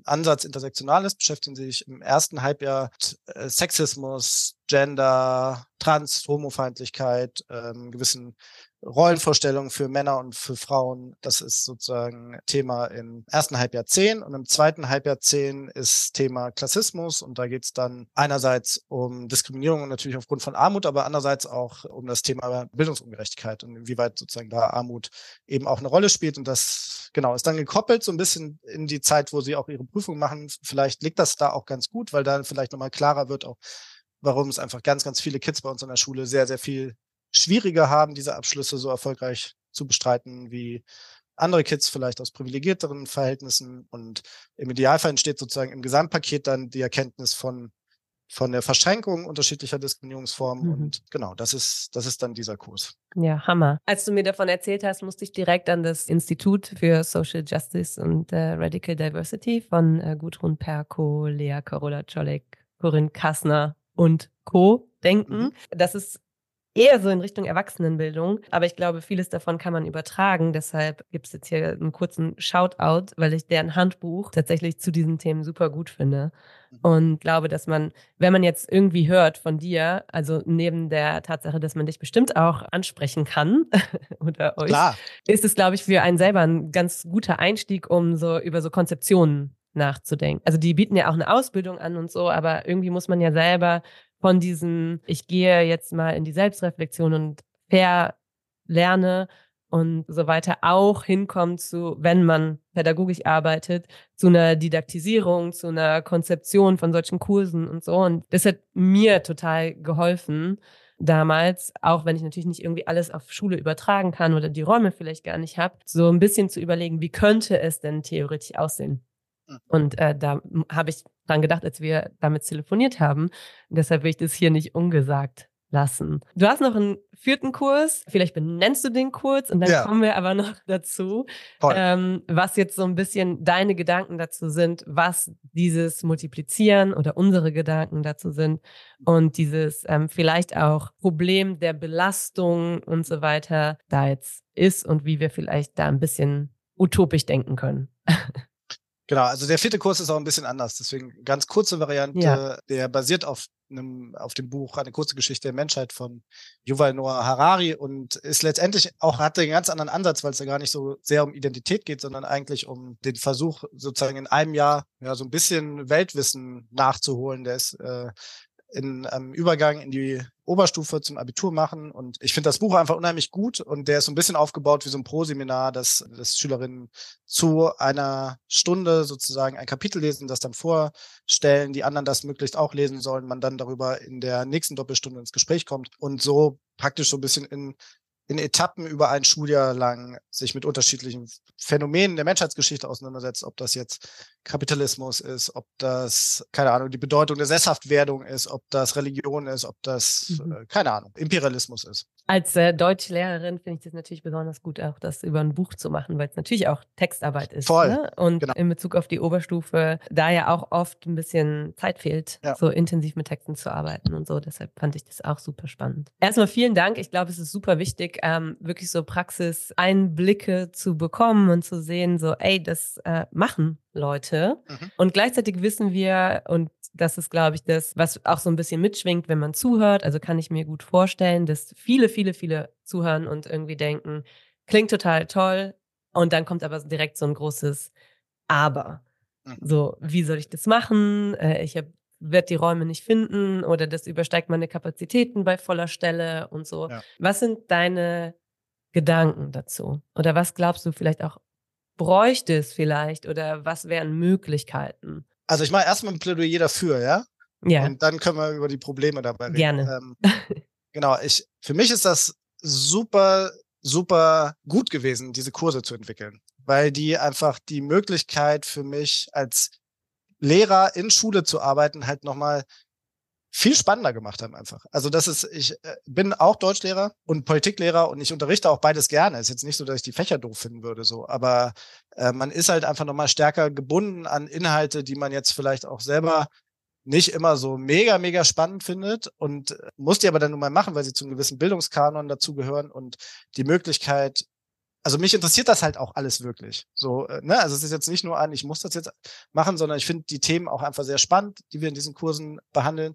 Ansatz intersektional ist, beschäftigen sich im ersten Halbjahr mit äh, Sexismus, Gender, Trans, Homofeindlichkeit, ähm, gewissen Rollenvorstellungen für Männer und für Frauen. Das ist sozusagen Thema im ersten Halbjahr 10 und im zweiten Halbjahr 10 ist Thema Klassismus und da geht es dann einerseits um Diskriminierung natürlich aufgrund von Armut, aber andererseits auch um das Thema Bildungsungerechtigkeit und inwieweit sozusagen da Armut eben auch eine Rolle spielt und das genau ist dann gekoppelt so ein bisschen in die Zeit, wo sie auch ihre Prüfung machen. Vielleicht liegt das da auch ganz gut, weil dann vielleicht nochmal klarer wird auch, warum es einfach ganz, ganz viele Kids bei uns in der Schule sehr, sehr viel schwieriger haben, diese Abschlüsse so erfolgreich zu bestreiten wie andere Kids vielleicht aus privilegierteren Verhältnissen. Und im Idealfall entsteht sozusagen im Gesamtpaket dann die Erkenntnis von, von der Verschränkung unterschiedlicher Diskriminierungsformen. Mhm. Und genau, das ist, das ist dann dieser Kurs. Ja, Hammer. Als du mir davon erzählt hast, musste ich direkt an das Institut für Social Justice und äh, Radical Diversity von äh, Gudrun Perko, Lea Karola Czolek, Corinne Kassner und Co. denken. Mhm. Das ist eher so in Richtung Erwachsenenbildung. Aber ich glaube, vieles davon kann man übertragen. Deshalb gibt es jetzt hier einen kurzen Shoutout, weil ich deren Handbuch tatsächlich zu diesen Themen super gut finde. Mhm. Und glaube, dass man, wenn man jetzt irgendwie hört von dir, also neben der Tatsache, dass man dich bestimmt auch ansprechen kann oder euch, Klar. ist es, glaube ich, für einen selber ein ganz guter Einstieg, um so über so Konzeptionen nachzudenken. Also die bieten ja auch eine Ausbildung an und so, aber irgendwie muss man ja selber von diesem, ich gehe jetzt mal in die Selbstreflexion und verlerne und so weiter auch hinkommt zu, wenn man pädagogisch arbeitet, zu einer Didaktisierung, zu einer Konzeption von solchen Kursen und so. Und das hat mir total geholfen. damals, auch wenn ich natürlich nicht irgendwie alles auf Schule übertragen kann oder die Räume vielleicht gar nicht habe, so ein bisschen zu überlegen, wie könnte es denn theoretisch aussehen? Hm. Und äh, da habe ich dran gedacht, als wir damit telefoniert haben. deshalb will ich das hier nicht ungesagt lassen. Du hast noch einen vierten Kurs, vielleicht benennst du den kurz und dann ja. kommen wir aber noch dazu, ähm, was jetzt so ein bisschen deine Gedanken dazu sind, was dieses Multiplizieren oder unsere Gedanken dazu sind und dieses ähm, vielleicht auch Problem der Belastung und so weiter da jetzt ist und wie wir vielleicht da ein bisschen utopisch denken können. Genau, also der vierte Kurs ist auch ein bisschen anders. Deswegen ganz kurze Variante, ja. der basiert auf einem, auf dem Buch Eine kurze Geschichte der Menschheit von Yuval Noah Harari und ist letztendlich auch, hat einen ganz anderen Ansatz, weil es ja gar nicht so sehr um Identität geht, sondern eigentlich um den Versuch, sozusagen in einem Jahr ja so ein bisschen Weltwissen nachzuholen. Der ist äh, in einem Übergang in die Oberstufe zum Abitur machen. Und ich finde das Buch einfach unheimlich gut und der ist so ein bisschen aufgebaut wie so ein Pro-Seminar, dass, dass Schülerinnen zu einer Stunde sozusagen ein Kapitel lesen, das dann vorstellen, die anderen das möglichst auch lesen sollen, man dann darüber in der nächsten Doppelstunde ins Gespräch kommt und so praktisch so ein bisschen in in Etappen über ein Schuljahr lang sich mit unterschiedlichen Phänomenen der Menschheitsgeschichte auseinandersetzt, ob das jetzt Kapitalismus ist, ob das, keine Ahnung, die Bedeutung der Sesshaftwerdung ist, ob das Religion ist, ob das, mhm. äh, keine Ahnung, Imperialismus ist. Als äh, Deutschlehrerin finde ich das natürlich besonders gut, auch das über ein Buch zu machen, weil es natürlich auch Textarbeit ist. Voll. Ne? Und genau. in Bezug auf die Oberstufe, da ja auch oft ein bisschen Zeit fehlt, ja. so intensiv mit Texten zu arbeiten und so. Deshalb fand ich das auch super spannend. Erstmal vielen Dank. Ich glaube, es ist super wichtig, ähm, wirklich so Praxiseinblicke zu bekommen und zu sehen, so, ey, das äh, machen Leute. Mhm. Und gleichzeitig wissen wir, und das ist, glaube ich, das, was auch so ein bisschen mitschwingt, wenn man zuhört. Also kann ich mir gut vorstellen, dass viele, viele, viele zuhören und irgendwie denken, klingt total toll. Und dann kommt aber direkt so ein großes Aber. Mhm. So, wie soll ich das machen? Äh, ich habe werde die Räume nicht finden oder das übersteigt meine Kapazitäten bei voller Stelle und so. Ja. Was sind deine Gedanken dazu? Oder was glaubst du vielleicht auch bräuchte es vielleicht oder was wären Möglichkeiten? Also ich mache erstmal ein Plädoyer dafür, ja? Ja. Und dann können wir über die Probleme dabei reden. Gerne. Ähm, genau, ich, für mich ist das super, super gut gewesen, diese Kurse zu entwickeln, weil die einfach die Möglichkeit für mich als Lehrer in Schule zu arbeiten halt nochmal viel spannender gemacht haben einfach. Also das ist, ich äh, bin auch Deutschlehrer und Politiklehrer und ich unterrichte auch beides gerne. Ist jetzt nicht so, dass ich die Fächer doof finden würde, so, aber äh, man ist halt einfach nochmal stärker gebunden an Inhalte, die man jetzt vielleicht auch selber nicht immer so mega, mega spannend findet und muss die aber dann nun mal machen, weil sie zu einem gewissen Bildungskanon dazugehören und die Möglichkeit, also mich interessiert das halt auch alles wirklich. So, äh, ne, also es ist jetzt nicht nur ein, ich muss das jetzt machen, sondern ich finde die Themen auch einfach sehr spannend, die wir in diesen Kursen behandeln.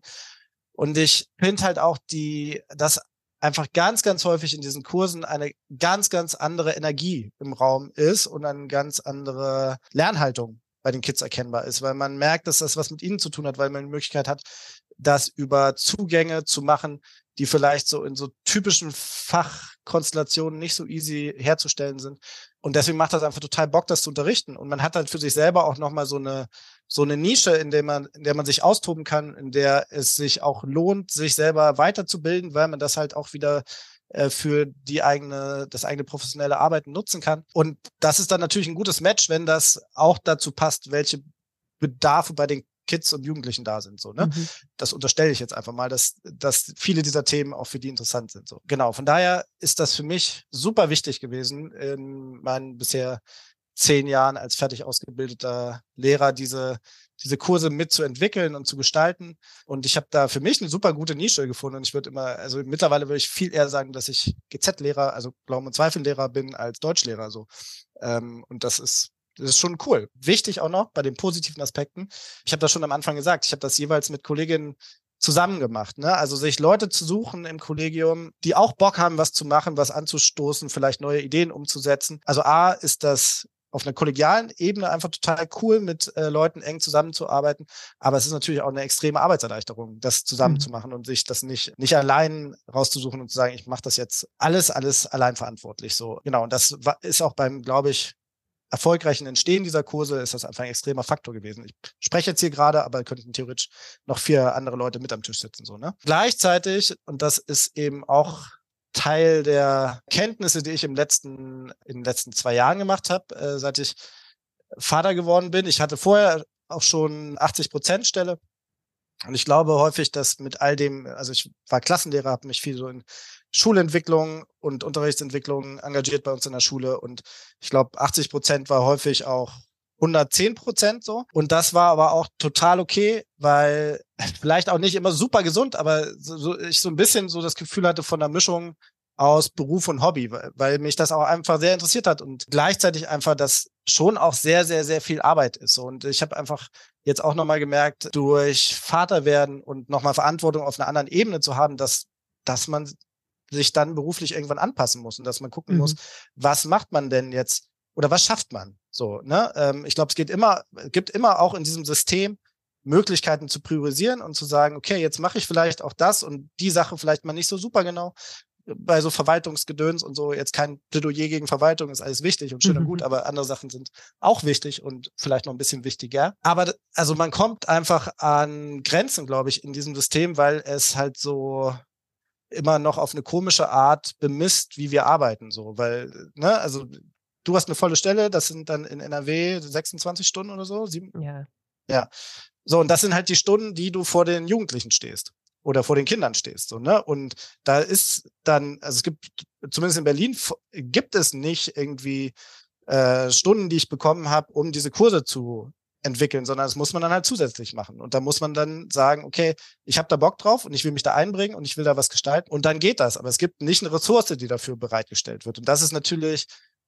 Und ich finde halt auch die, dass einfach ganz, ganz häufig in diesen Kursen eine ganz, ganz andere Energie im Raum ist und eine ganz andere Lernhaltung bei den Kids erkennbar ist, weil man merkt, dass das was mit ihnen zu tun hat, weil man die Möglichkeit hat, das über Zugänge zu machen, die vielleicht so in so typischen Fachkonstellationen nicht so easy herzustellen sind. Und deswegen macht das einfach total Bock, das zu unterrichten. Und man hat halt für sich selber auch nochmal so eine, so eine Nische, in der man, in der man sich austoben kann, in der es sich auch lohnt, sich selber weiterzubilden, weil man das halt auch wieder äh, für die eigene, das eigene professionelle Arbeiten nutzen kann. Und das ist dann natürlich ein gutes Match, wenn das auch dazu passt, welche Bedarfe bei den Kids und Jugendlichen da sind. So, ne? Mhm. Das unterstelle ich jetzt einfach mal, dass, dass viele dieser Themen auch für die interessant sind. So. Genau, von daher ist das für mich super wichtig gewesen, in meinen bisher zehn Jahren als fertig ausgebildeter Lehrer diese, diese Kurse mitzuentwickeln und zu gestalten. Und ich habe da für mich eine super gute Nische gefunden. Und ich würde immer, also mittlerweile würde ich viel eher sagen, dass ich GZ-Lehrer, also Glauben- und Zweifel-Lehrer bin als Deutschlehrer. So. Ähm, und das ist das ist schon cool. Wichtig auch noch bei den positiven Aspekten. Ich habe das schon am Anfang gesagt. Ich habe das jeweils mit Kolleginnen zusammen gemacht. Ne? Also sich Leute zu suchen im Kollegium, die auch Bock haben, was zu machen, was anzustoßen, vielleicht neue Ideen umzusetzen. Also A ist das auf einer kollegialen Ebene einfach total cool, mit äh, Leuten eng zusammenzuarbeiten. Aber es ist natürlich auch eine extreme Arbeitserleichterung, das zusammen mhm. und sich das nicht, nicht allein rauszusuchen und zu sagen, ich mache das jetzt alles, alles allein verantwortlich. So, genau. Und das ist auch beim, glaube ich, erfolgreichen Entstehen dieser Kurse ist das einfach ein extremer Faktor gewesen. Ich spreche jetzt hier gerade, aber könnten theoretisch noch vier andere Leute mit am Tisch sitzen, so, ne? Gleichzeitig, und das ist eben auch Teil der Kenntnisse, die ich im letzten, in den letzten zwei Jahren gemacht habe, äh, seit ich Vater geworden bin. Ich hatte vorher auch schon 80 Prozent Stelle. Und ich glaube häufig, dass mit all dem, also ich war Klassenlehrer, habe mich viel so in Schulentwicklung und Unterrichtsentwicklung engagiert bei uns in der Schule. Und ich glaube, 80 Prozent war häufig auch 110 Prozent so. Und das war aber auch total okay, weil vielleicht auch nicht immer super gesund, aber so, ich so ein bisschen so das Gefühl hatte von der Mischung aus Beruf und Hobby, weil, weil mich das auch einfach sehr interessiert hat und gleichzeitig einfach das schon auch sehr, sehr, sehr viel Arbeit ist. Und ich habe einfach jetzt auch nochmal gemerkt, durch Vater werden und nochmal Verantwortung auf einer anderen Ebene zu haben, dass, dass man sich dann beruflich irgendwann anpassen muss und dass man gucken mhm. muss, was macht man denn jetzt oder was schafft man? So, ne? Ähm, ich glaube, es geht immer, gibt immer auch in diesem System Möglichkeiten zu priorisieren und zu sagen, okay, jetzt mache ich vielleicht auch das und die Sache vielleicht mal nicht so super genau. Bei so Verwaltungsgedöns und so, jetzt kein Plädoyer gegen Verwaltung, ist alles wichtig und schön mhm. und gut, aber andere Sachen sind auch wichtig und vielleicht noch ein bisschen wichtiger. Aber also man kommt einfach an Grenzen, glaube ich, in diesem System, weil es halt so immer noch auf eine komische Art bemisst, wie wir arbeiten, so, weil, ne, also du hast eine volle Stelle, das sind dann in NRW 26 Stunden oder so, sieben? Ja. Ja. So, und das sind halt die Stunden, die du vor den Jugendlichen stehst oder vor den Kindern stehst, so, ne? Und da ist dann, also es gibt, zumindest in Berlin gibt es nicht irgendwie äh, Stunden, die ich bekommen habe, um diese Kurse zu entwickeln, sondern das muss man dann halt zusätzlich machen. Und da muss man dann sagen, okay, ich habe da Bock drauf und ich will mich da einbringen und ich will da was gestalten und dann geht das. Aber es gibt nicht eine Ressource, die dafür bereitgestellt wird. Und das ist natürlich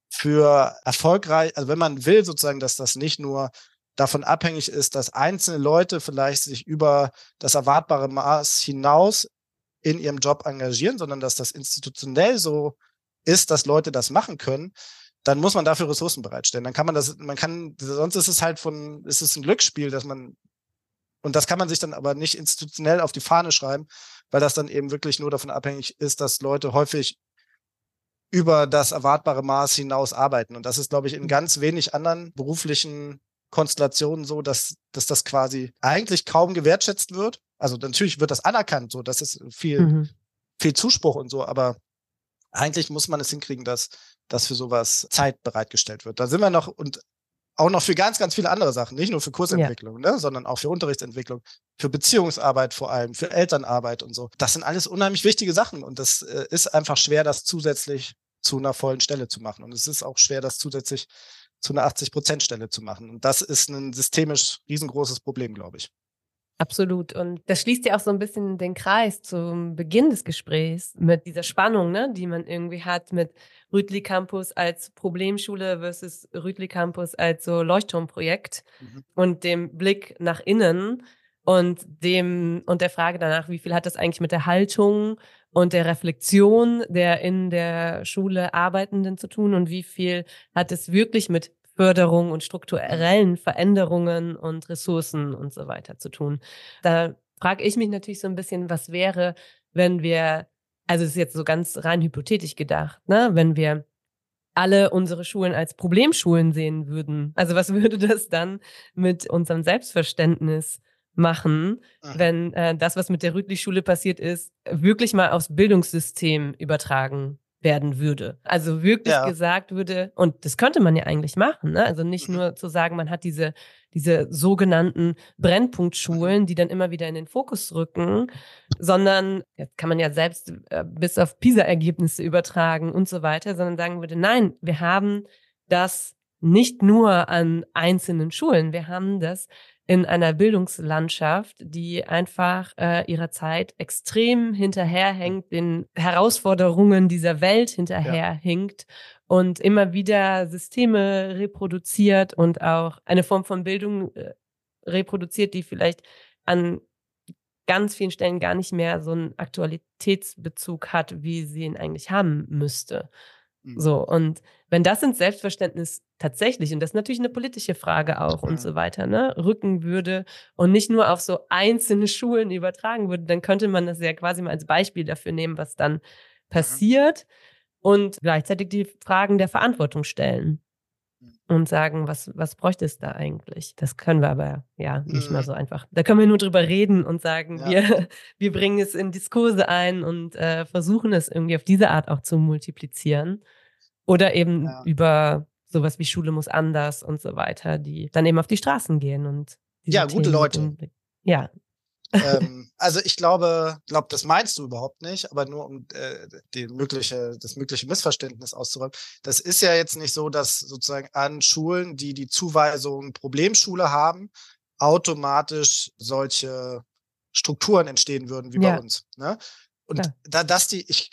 für erfolgreich, also wenn man will sozusagen, dass das nicht nur davon abhängig ist, dass einzelne Leute vielleicht sich über das erwartbare Maß hinaus in ihrem Job engagieren, sondern dass das institutionell so ist, dass Leute das machen können, dann muss man dafür Ressourcen bereitstellen. Dann kann man das, man kann, sonst ist es halt von, ist es ein Glücksspiel, dass man, und das kann man sich dann aber nicht institutionell auf die Fahne schreiben, weil das dann eben wirklich nur davon abhängig ist, dass Leute häufig über das erwartbare Maß hinaus arbeiten. Und das ist, glaube ich, in ganz wenig anderen beruflichen Konstellationen so, dass, dass das quasi eigentlich kaum gewertschätzt wird. Also natürlich wird das anerkannt, so, das ist viel, mhm. viel Zuspruch und so, aber eigentlich muss man es hinkriegen, dass, dass für sowas Zeit bereitgestellt wird. Da sind wir noch und auch noch für ganz, ganz viele andere Sachen, nicht nur für Kursentwicklung, ja. ne, sondern auch für Unterrichtsentwicklung, für Beziehungsarbeit vor allem, für Elternarbeit und so. Das sind alles unheimlich wichtige Sachen und das äh, ist einfach schwer, das zusätzlich zu einer vollen Stelle zu machen. Und es ist auch schwer, das zusätzlich zu einer 80-Prozent-Stelle zu machen. Und das ist ein systemisch riesengroßes Problem, glaube ich. Absolut. Und das schließt ja auch so ein bisschen den Kreis zum Beginn des Gesprächs mit dieser Spannung, ne, die man irgendwie hat mit Rütli Campus als Problemschule versus Rütli Campus als so Leuchtturmprojekt mhm. und dem Blick nach innen und dem und der Frage danach, wie viel hat das eigentlich mit der Haltung und der Reflexion der in der Schule Arbeitenden zu tun und wie viel hat es wirklich mit Förderung und strukturellen Veränderungen und Ressourcen und so weiter zu tun. Da frage ich mich natürlich so ein bisschen, was wäre, wenn wir, also es ist jetzt so ganz rein hypothetisch gedacht, ne, wenn wir alle unsere Schulen als Problemschulen sehen würden. Also was würde das dann mit unserem Selbstverständnis machen, wenn äh, das, was mit der Rüdlich-Schule passiert ist, wirklich mal aufs Bildungssystem übertragen werden würde. Also wirklich ja. gesagt würde, und das könnte man ja eigentlich machen, ne? also nicht mhm. nur zu sagen, man hat diese, diese sogenannten Brennpunktschulen, die dann immer wieder in den Fokus rücken, sondern jetzt kann man ja selbst äh, bis auf PISA-Ergebnisse übertragen und so weiter, sondern sagen würde, nein, wir haben das nicht nur an einzelnen Schulen, wir haben das in einer Bildungslandschaft, die einfach äh, ihrer Zeit extrem hinterherhängt, den Herausforderungen dieser Welt hinterherhinkt ja. und immer wieder Systeme reproduziert und auch eine Form von Bildung äh, reproduziert, die vielleicht an ganz vielen Stellen gar nicht mehr so einen Aktualitätsbezug hat, wie sie ihn eigentlich haben müsste. Mhm. So, und wenn das ins Selbstverständnis tatsächlich, und das ist natürlich eine politische Frage auch und so weiter, ne, rücken würde und nicht nur auf so einzelne Schulen übertragen würde, dann könnte man das ja quasi mal als Beispiel dafür nehmen, was dann passiert und gleichzeitig die Fragen der Verantwortung stellen. und sagen, was, was bräuchte es da eigentlich? Das können wir aber ja nicht mhm. mal so einfach. Da können wir nur drüber reden und sagen, ja. wir, wir bringen es in Diskurse ein und äh, versuchen es irgendwie auf diese Art auch zu multiplizieren. Oder eben ja. über sowas wie Schule muss anders und so weiter, die dann eben auf die Straßen gehen und ja, gute Themen Leute. ja, ähm, also ich glaube, glaube, das meinst du überhaupt nicht, aber nur um äh, die mögliche, das mögliche Missverständnis auszuräumen. Das ist ja jetzt nicht so, dass sozusagen an Schulen, die die Zuweisung Problemschule haben, automatisch solche Strukturen entstehen würden wie ja. bei uns. Ne? Und ja. da, dass die, ich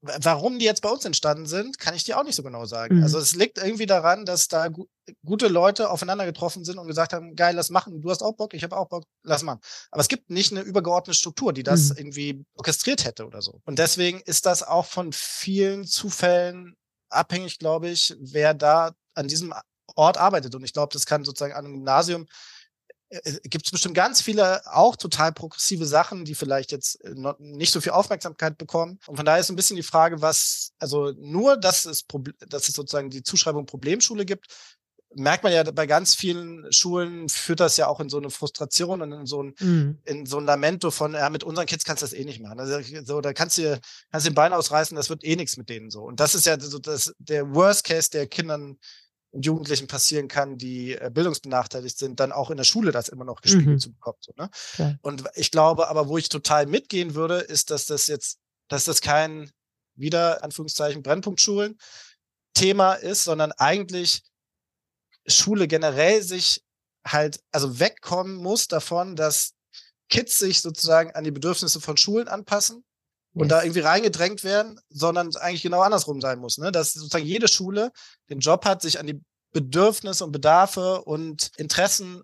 Warum die jetzt bei uns entstanden sind, kann ich dir auch nicht so genau sagen. Mhm. Also es liegt irgendwie daran, dass da gu gute Leute aufeinander getroffen sind und gesagt haben, geil, lass machen, du hast auch Bock, ich habe auch Bock, lass machen. Aber es gibt nicht eine übergeordnete Struktur, die das mhm. irgendwie orchestriert hätte oder so. Und deswegen ist das auch von vielen Zufällen abhängig, glaube ich, wer da an diesem Ort arbeitet. Und ich glaube, das kann sozusagen an einem Gymnasium gibt es bestimmt ganz viele auch total progressive Sachen, die vielleicht jetzt äh, nicht so viel Aufmerksamkeit bekommen. Und von daher ist ein bisschen die Frage, was, also nur, dass es, dass es sozusagen die Zuschreibung Problemschule gibt, merkt man ja bei ganz vielen Schulen führt das ja auch in so eine Frustration und in so ein, mhm. in so ein Lamento von, ja, mit unseren Kids kannst du das eh nicht machen. Also, so, da kannst du, kannst du den Bein ausreißen, das wird eh nichts mit denen so. Und das ist ja so das, der Worst Case, der Kindern Jugendlichen passieren kann, die äh, bildungsbenachteiligt sind, dann auch in der Schule das immer noch gespiegelt mhm. zu bekommen. So, ne? Ja. Und ich glaube aber, wo ich total mitgehen würde, ist, dass das jetzt, dass das kein wieder Anführungszeichen Brennpunktschulen Thema ist, sondern eigentlich Schule generell sich halt, also wegkommen muss davon, dass Kids sich sozusagen an die Bedürfnisse von Schulen anpassen und da irgendwie reingedrängt werden, sondern es eigentlich genau andersrum sein muss, ne? Dass sozusagen jede Schule den Job hat, sich an die Bedürfnisse und Bedarfe und Interessen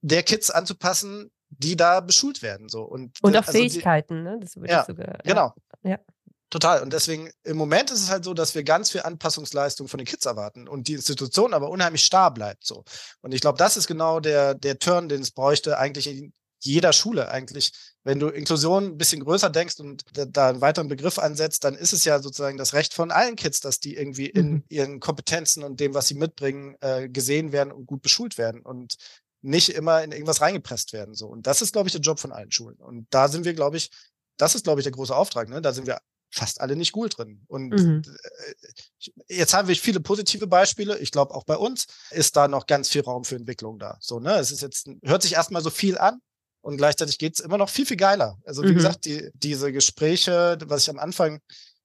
der Kids anzupassen, die da beschult werden, so. Und, und auch also Fähigkeiten, die, ne? Das würde ja, sogar, ja, genau. Ja. Total. Und deswegen, im Moment ist es halt so, dass wir ganz viel Anpassungsleistung von den Kids erwarten und die Institution aber unheimlich starr bleibt, so. Und ich glaube, das ist genau der, der Turn, den es bräuchte, eigentlich in jeder Schule eigentlich. Wenn du Inklusion ein bisschen größer denkst und da einen weiteren Begriff ansetzt, dann ist es ja sozusagen das Recht von allen Kids, dass die irgendwie in mhm. ihren Kompetenzen und dem, was sie mitbringen, äh, gesehen werden und gut beschult werden und nicht immer in irgendwas reingepresst werden. So. Und das ist, glaube ich, der Job von allen Schulen. Und da sind wir, glaube ich, das ist, glaube ich, der große Auftrag. Ne? Da sind wir fast alle nicht gut drin. Und mhm. Äh, jetzt haben wir viele positive Beispiele. Ich glaube, auch bei uns ist da noch ganz viel Raum für Entwicklung da. So, ne? Es ist jetzt, hört sich erstmal so viel an, und gleichzeitig geht's immer noch viel, viel geiler. Also wie mhm. gesagt, die, diese Gespräche, was ich am Anfang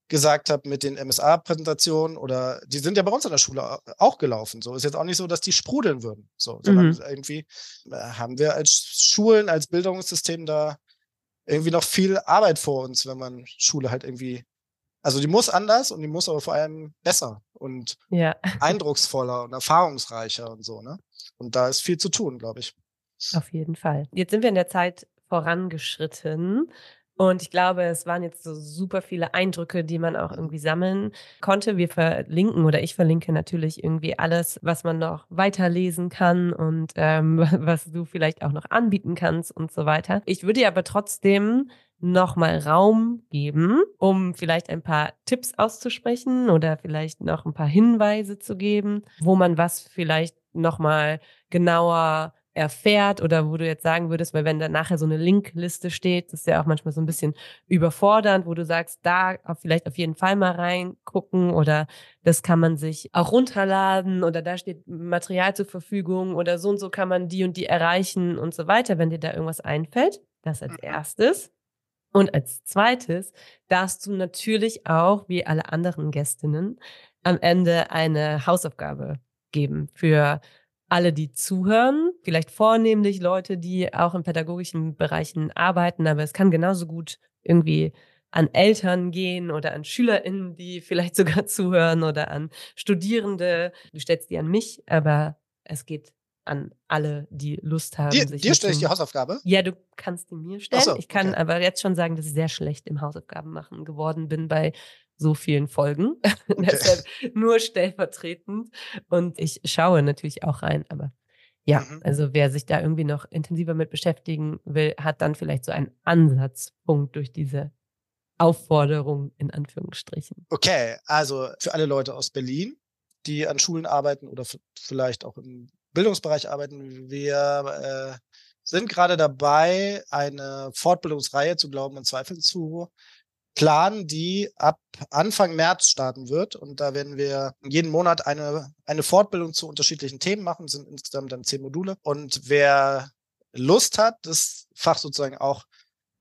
gesagt habe mit den MSA-Präsentationen oder die sind ja bei uns an der Schule auch gelaufen. So ist jetzt auch nicht so, dass die sprudeln würden. So, sondern mhm. irgendwie äh, haben wir als Schulen, als Bildungssystem da irgendwie noch viel Arbeit vor uns, wenn man Schule halt irgendwie, also die muss anders und die muss aber vor allem besser und ja. eindrucksvoller und erfahrungsreicher und so, ne? Und da ist viel zu tun, glaube ich. Auf jeden Fall. Jetzt sind wir in der Zeit vorangeschritten. Und ich glaube, es waren jetzt so super viele Eindrücke, die man auch irgendwie sammeln konnte. Wir verlinken oder ich verlinke natürlich irgendwie alles, was man noch weiterlesen kann und ähm, was du vielleicht auch noch anbieten kannst und so weiter. Ich würde dir aber trotzdem nochmal Raum geben, um vielleicht ein paar Tipps auszusprechen oder vielleicht noch ein paar Hinweise zu geben, wo man was vielleicht nochmal genauer erfährt oder wo du jetzt sagen würdest, weil wenn da nachher so eine Linkliste steht, das ist ja auch manchmal so ein bisschen überfordernd, wo du sagst, da vielleicht auf jeden Fall mal reingucken oder das kann man sich auch runterladen oder da steht Material zur Verfügung oder so und so kann man die und die erreichen und so weiter, wenn dir da irgendwas einfällt. Das als mhm. erstes. Und als zweites darfst du natürlich auch, wie alle anderen Gästinnen, am Ende eine Hausaufgabe geben für alle, die zuhören, vielleicht vornehmlich Leute, die auch in pädagogischen Bereichen arbeiten, aber es kann genauso gut irgendwie an Eltern gehen oder an SchülerInnen, die vielleicht sogar zuhören oder an Studierende. Du stellst die an mich, aber es geht an alle, die Lust haben. Dir, dir stelle ich die Hausaufgabe? Ja, du kannst die mir stellen. So, ich kann okay. aber jetzt schon sagen, dass ich sehr schlecht im Hausaufgaben machen geworden bin bei so vielen Folgen. Deshalb nur stellvertretend. Und ich schaue natürlich auch rein, aber ja, mhm. also wer sich da irgendwie noch intensiver mit beschäftigen will, hat dann vielleicht so einen Ansatzpunkt durch diese Aufforderung in Anführungsstrichen. Okay, also für alle Leute aus Berlin, die an Schulen arbeiten oder vielleicht auch im Bildungsbereich arbeiten. Wir äh, sind gerade dabei, eine Fortbildungsreihe zu Glauben und Zweifeln zu planen, die ab Anfang März starten wird. Und da werden wir jeden Monat eine, eine Fortbildung zu unterschiedlichen Themen machen. Das sind insgesamt dann zehn Module. Und wer Lust hat, das Fach sozusagen auch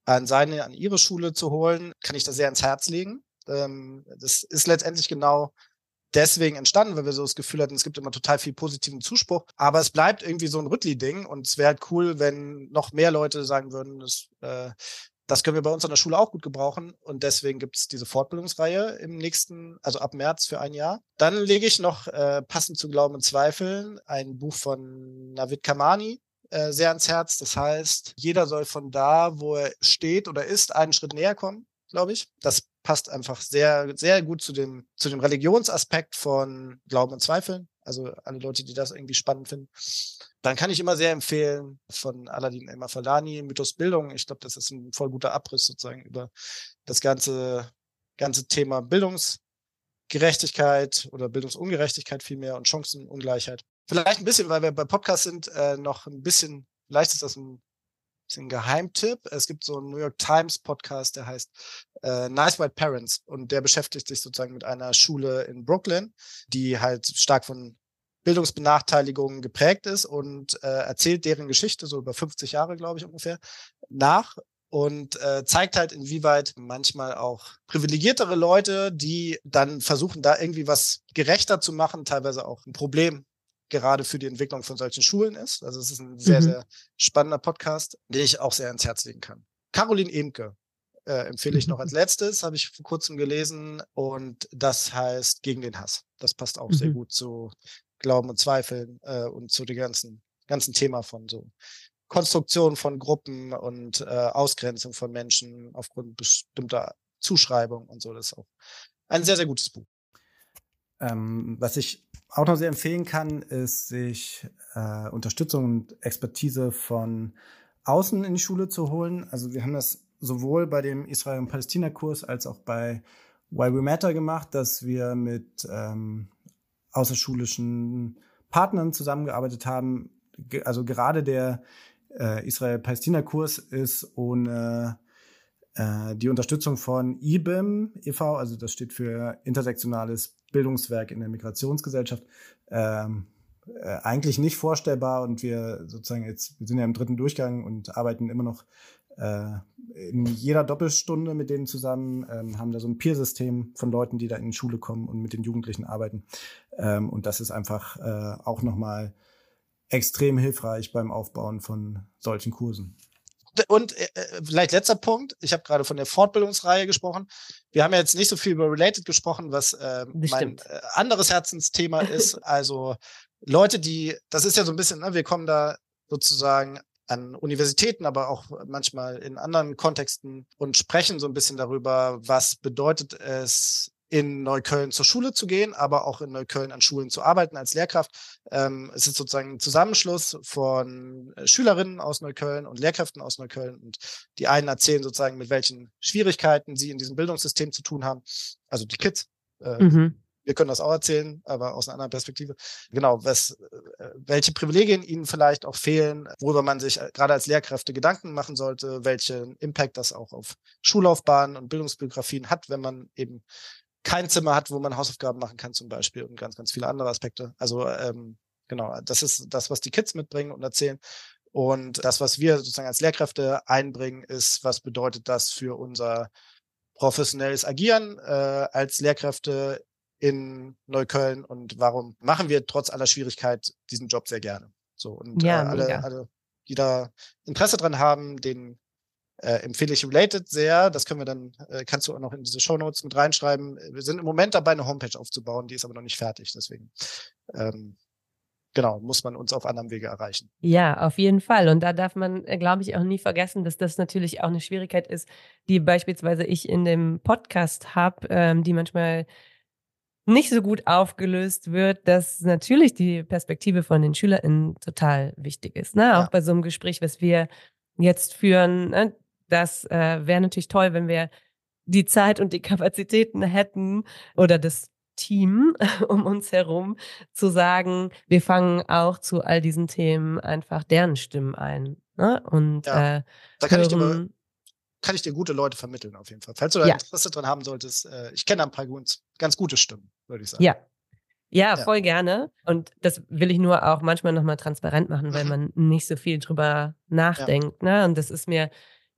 an seine, an ihre Schule zu holen, kann ich das sehr ins Herz legen. Ähm, das ist letztendlich genau deswegen entstanden, weil wir so das Gefühl hatten, es gibt immer total viel positiven Zuspruch. Aber es bleibt irgendwie so ein Rüttli-Ding und es wäre halt cool, wenn noch mehr Leute sagen würden, das, äh, das können wir bei uns an der Schule auch gut gebrauchen. Und deswegen gibt es diese Fortbildungsreihe im nächsten, also ab März für ein Jahr. Dann lege ich noch äh, passend zu Glauben und Zweifeln ein Buch von Navid Kamani, äh, sehr ans Herz. Das heißt, jeder soll von da, wo er steht oder ist, einen Schritt näher kommen, glaube ich. Das passt einfach sehr, sehr gut zu dem, zu dem Religionsaspekt von Glauben und Zweifeln. Also alle Leute, die das irgendwie spannend finden. Dann kann ich immer sehr empfehlen von Aladdin Emma Falani, Mythos Bildung. Ich glaube, das ist ein voll guter Abriss sozusagen über das ganze, ganze Thema Bildungsgerechtigkeit oder Bildungsungerechtigkeit vielmehr und Chancenungleichheit. Vielleicht ein bisschen, weil wir bei Podcast sind, äh, noch ein bisschen, vielleicht ist das ein bisschen Geheimtipp. Es gibt so einen New York Times Podcast, der heißt äh, Nice White Parents und der beschäftigt sich sozusagen mit einer Schule in Brooklyn, die halt stark von Bildungsbenachteiligungen geprägt ist und äh, erzählt deren Geschichte, so über 50 Jahre, glaube ich, ungefähr, nach und äh, zeigt halt, inwieweit manchmal auch privilegiertere Leute, die dann versuchen, da irgendwie was gerechter zu machen, teilweise auch ein Problem gerade für die Entwicklung von solchen Schulen ist. Also es ist ein sehr, mhm. sehr spannender Podcast, den ich auch sehr ans Herz legen kann. Caroline Emke äh, empfehle ich noch als letztes, habe ich vor kurzem gelesen und das heißt Gegen den Hass. Das passt auch mhm. sehr gut zu Glauben und Zweifeln äh, und zu dem ganzen, ganzen Thema von so Konstruktion von Gruppen und äh, Ausgrenzung von Menschen aufgrund bestimmter Zuschreibung und so. Das ist auch ein sehr, sehr gutes Buch. Ähm, was ich auch noch sehr empfehlen kann, ist, sich äh, Unterstützung und Expertise von außen in die Schule zu holen. Also wir haben das sowohl bei dem Israel- und Palästina-Kurs als auch bei Why We Matter gemacht, dass wir mit ähm, außerschulischen Partnern zusammengearbeitet haben. Also gerade der äh, Israel-Palästina-Kurs ist ohne äh, die Unterstützung von IBIM e.V., also das steht für Intersektionales Bildungswerk in der Migrationsgesellschaft, ähm, äh, eigentlich nicht vorstellbar und wir sozusagen jetzt, wir sind ja im dritten Durchgang und arbeiten immer noch äh, in jeder Doppelstunde mit denen zusammen, ähm, haben da so ein Peer-System von Leuten, die da in die Schule kommen und mit den Jugendlichen arbeiten. Ähm, und das ist einfach äh, auch nochmal extrem hilfreich beim Aufbauen von solchen Kursen und äh, äh, vielleicht letzter Punkt, ich habe gerade von der Fortbildungsreihe gesprochen. Wir haben ja jetzt nicht so viel über Related gesprochen, was äh, mein äh, anderes Herzensthema ist. Also Leute, die, das ist ja so ein bisschen, ne, wir kommen da sozusagen an Universitäten, aber auch manchmal in anderen Kontexten und sprechen so ein bisschen darüber, was bedeutet es, in Neukölln zur Schule zu gehen, aber auch in Neukölln an Schulen zu arbeiten als Lehrkraft. Ähm, es ist sozusagen ein Zusammenschluss von äh, Schülerinnen aus Neukölln und Lehrkräften aus Neukölln. Und die einen erzählen sozusagen, mit welchen Schwierigkeiten sie in diesem Bildungssystem zu tun haben. Also die Kids. Äh, mhm. Wir können das auch erzählen, aber aus einer anderen Perspektive. Genau, was, äh, welche Privilegien ihnen vielleicht auch fehlen, worüber man sich äh, gerade als Lehrkräfte Gedanken machen sollte, welchen Impact das auch auf Schullaufbahnen und Bildungsbiografien hat, wenn man eben kein Zimmer hat, wo man Hausaufgaben machen kann zum Beispiel und ganz, ganz viele andere Aspekte. Also ähm, genau, das ist das, was die Kids mitbringen und erzählen. Und das, was wir sozusagen als Lehrkräfte einbringen, ist, was bedeutet das für unser professionelles Agieren äh, als Lehrkräfte in Neukölln und warum machen wir trotz aller Schwierigkeit diesen Job sehr gerne. So und ja, äh, alle, alle, die da Interesse dran haben, den äh, empfehle ich Related sehr. Das können wir dann, äh, kannst du auch noch in diese Show Notes mit reinschreiben. Wir sind im Moment dabei, eine Homepage aufzubauen, die ist aber noch nicht fertig. Deswegen, ähm, genau, muss man uns auf anderem Wege erreichen. Ja, auf jeden Fall. Und da darf man, äh, glaube ich, auch nie vergessen, dass das natürlich auch eine Schwierigkeit ist, die beispielsweise ich in dem Podcast habe, ähm, die manchmal nicht so gut aufgelöst wird, dass natürlich die Perspektive von den SchülerInnen total wichtig ist. Ne? Auch ja. bei so einem Gespräch, was wir jetzt führen, ne? Das äh, wäre natürlich toll, wenn wir die Zeit und die Kapazitäten hätten oder das Team um uns herum zu sagen, wir fangen auch zu all diesen Themen einfach deren Stimmen ein. Ne? Und ja, äh, da kann, hören, ich dir, kann ich dir gute Leute vermitteln, auf jeden Fall. Falls du da ja. Interesse dran haben solltest, äh, ich kenne ein paar ganz gute Stimmen, würde ich sagen. Ja. Ja, voll ja. gerne. Und das will ich nur auch manchmal nochmal transparent machen, weil man nicht so viel drüber nachdenkt. Ne? Und das ist mir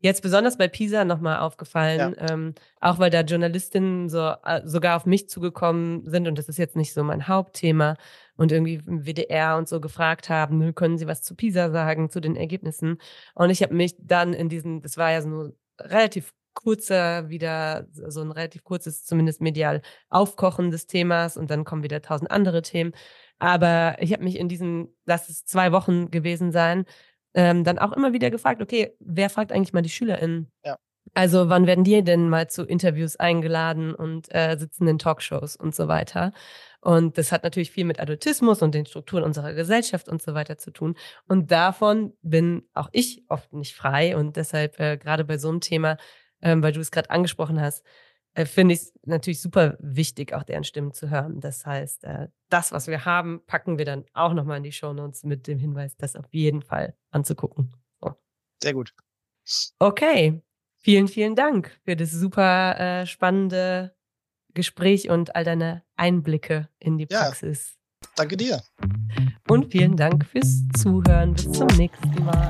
jetzt besonders bei Pisa nochmal aufgefallen, ja. ähm, auch weil da Journalistinnen so, äh, sogar auf mich zugekommen sind und das ist jetzt nicht so mein Hauptthema und irgendwie im WDR und so gefragt haben, können Sie was zu Pisa sagen, zu den Ergebnissen? Und ich habe mich dann in diesen, das war ja so nur relativ kurzer wieder, so ein relativ kurzes, zumindest medial Aufkochen des Themas und dann kommen wieder tausend andere Themen. Aber ich habe mich in diesen, lass es zwei Wochen gewesen sein, ähm, dann auch immer wieder gefragt, okay, wer fragt eigentlich mal die SchülerInnen? Ja. Also wann werden die denn mal zu Interviews eingeladen und äh, sitzen in Talkshows und so weiter? Und das hat natürlich viel mit Adultismus und den Strukturen unserer Gesellschaft und so weiter zu tun. Und davon bin auch ich oft nicht frei. Und deshalb äh, gerade bei so einem Thema, ähm, weil du es gerade angesprochen hast, äh, finde ich es natürlich super wichtig, auch deren Stimmen zu hören. Das heißt, äh, das, was wir haben, packen wir dann auch nochmal in die Shownotes mit dem Hinweis, das auf jeden Fall anzugucken. So. Sehr gut. Okay, vielen, vielen Dank für das super äh, spannende Gespräch und all deine Einblicke in die Praxis. Ja, danke dir. Und vielen Dank fürs Zuhören. Bis zum nächsten Mal.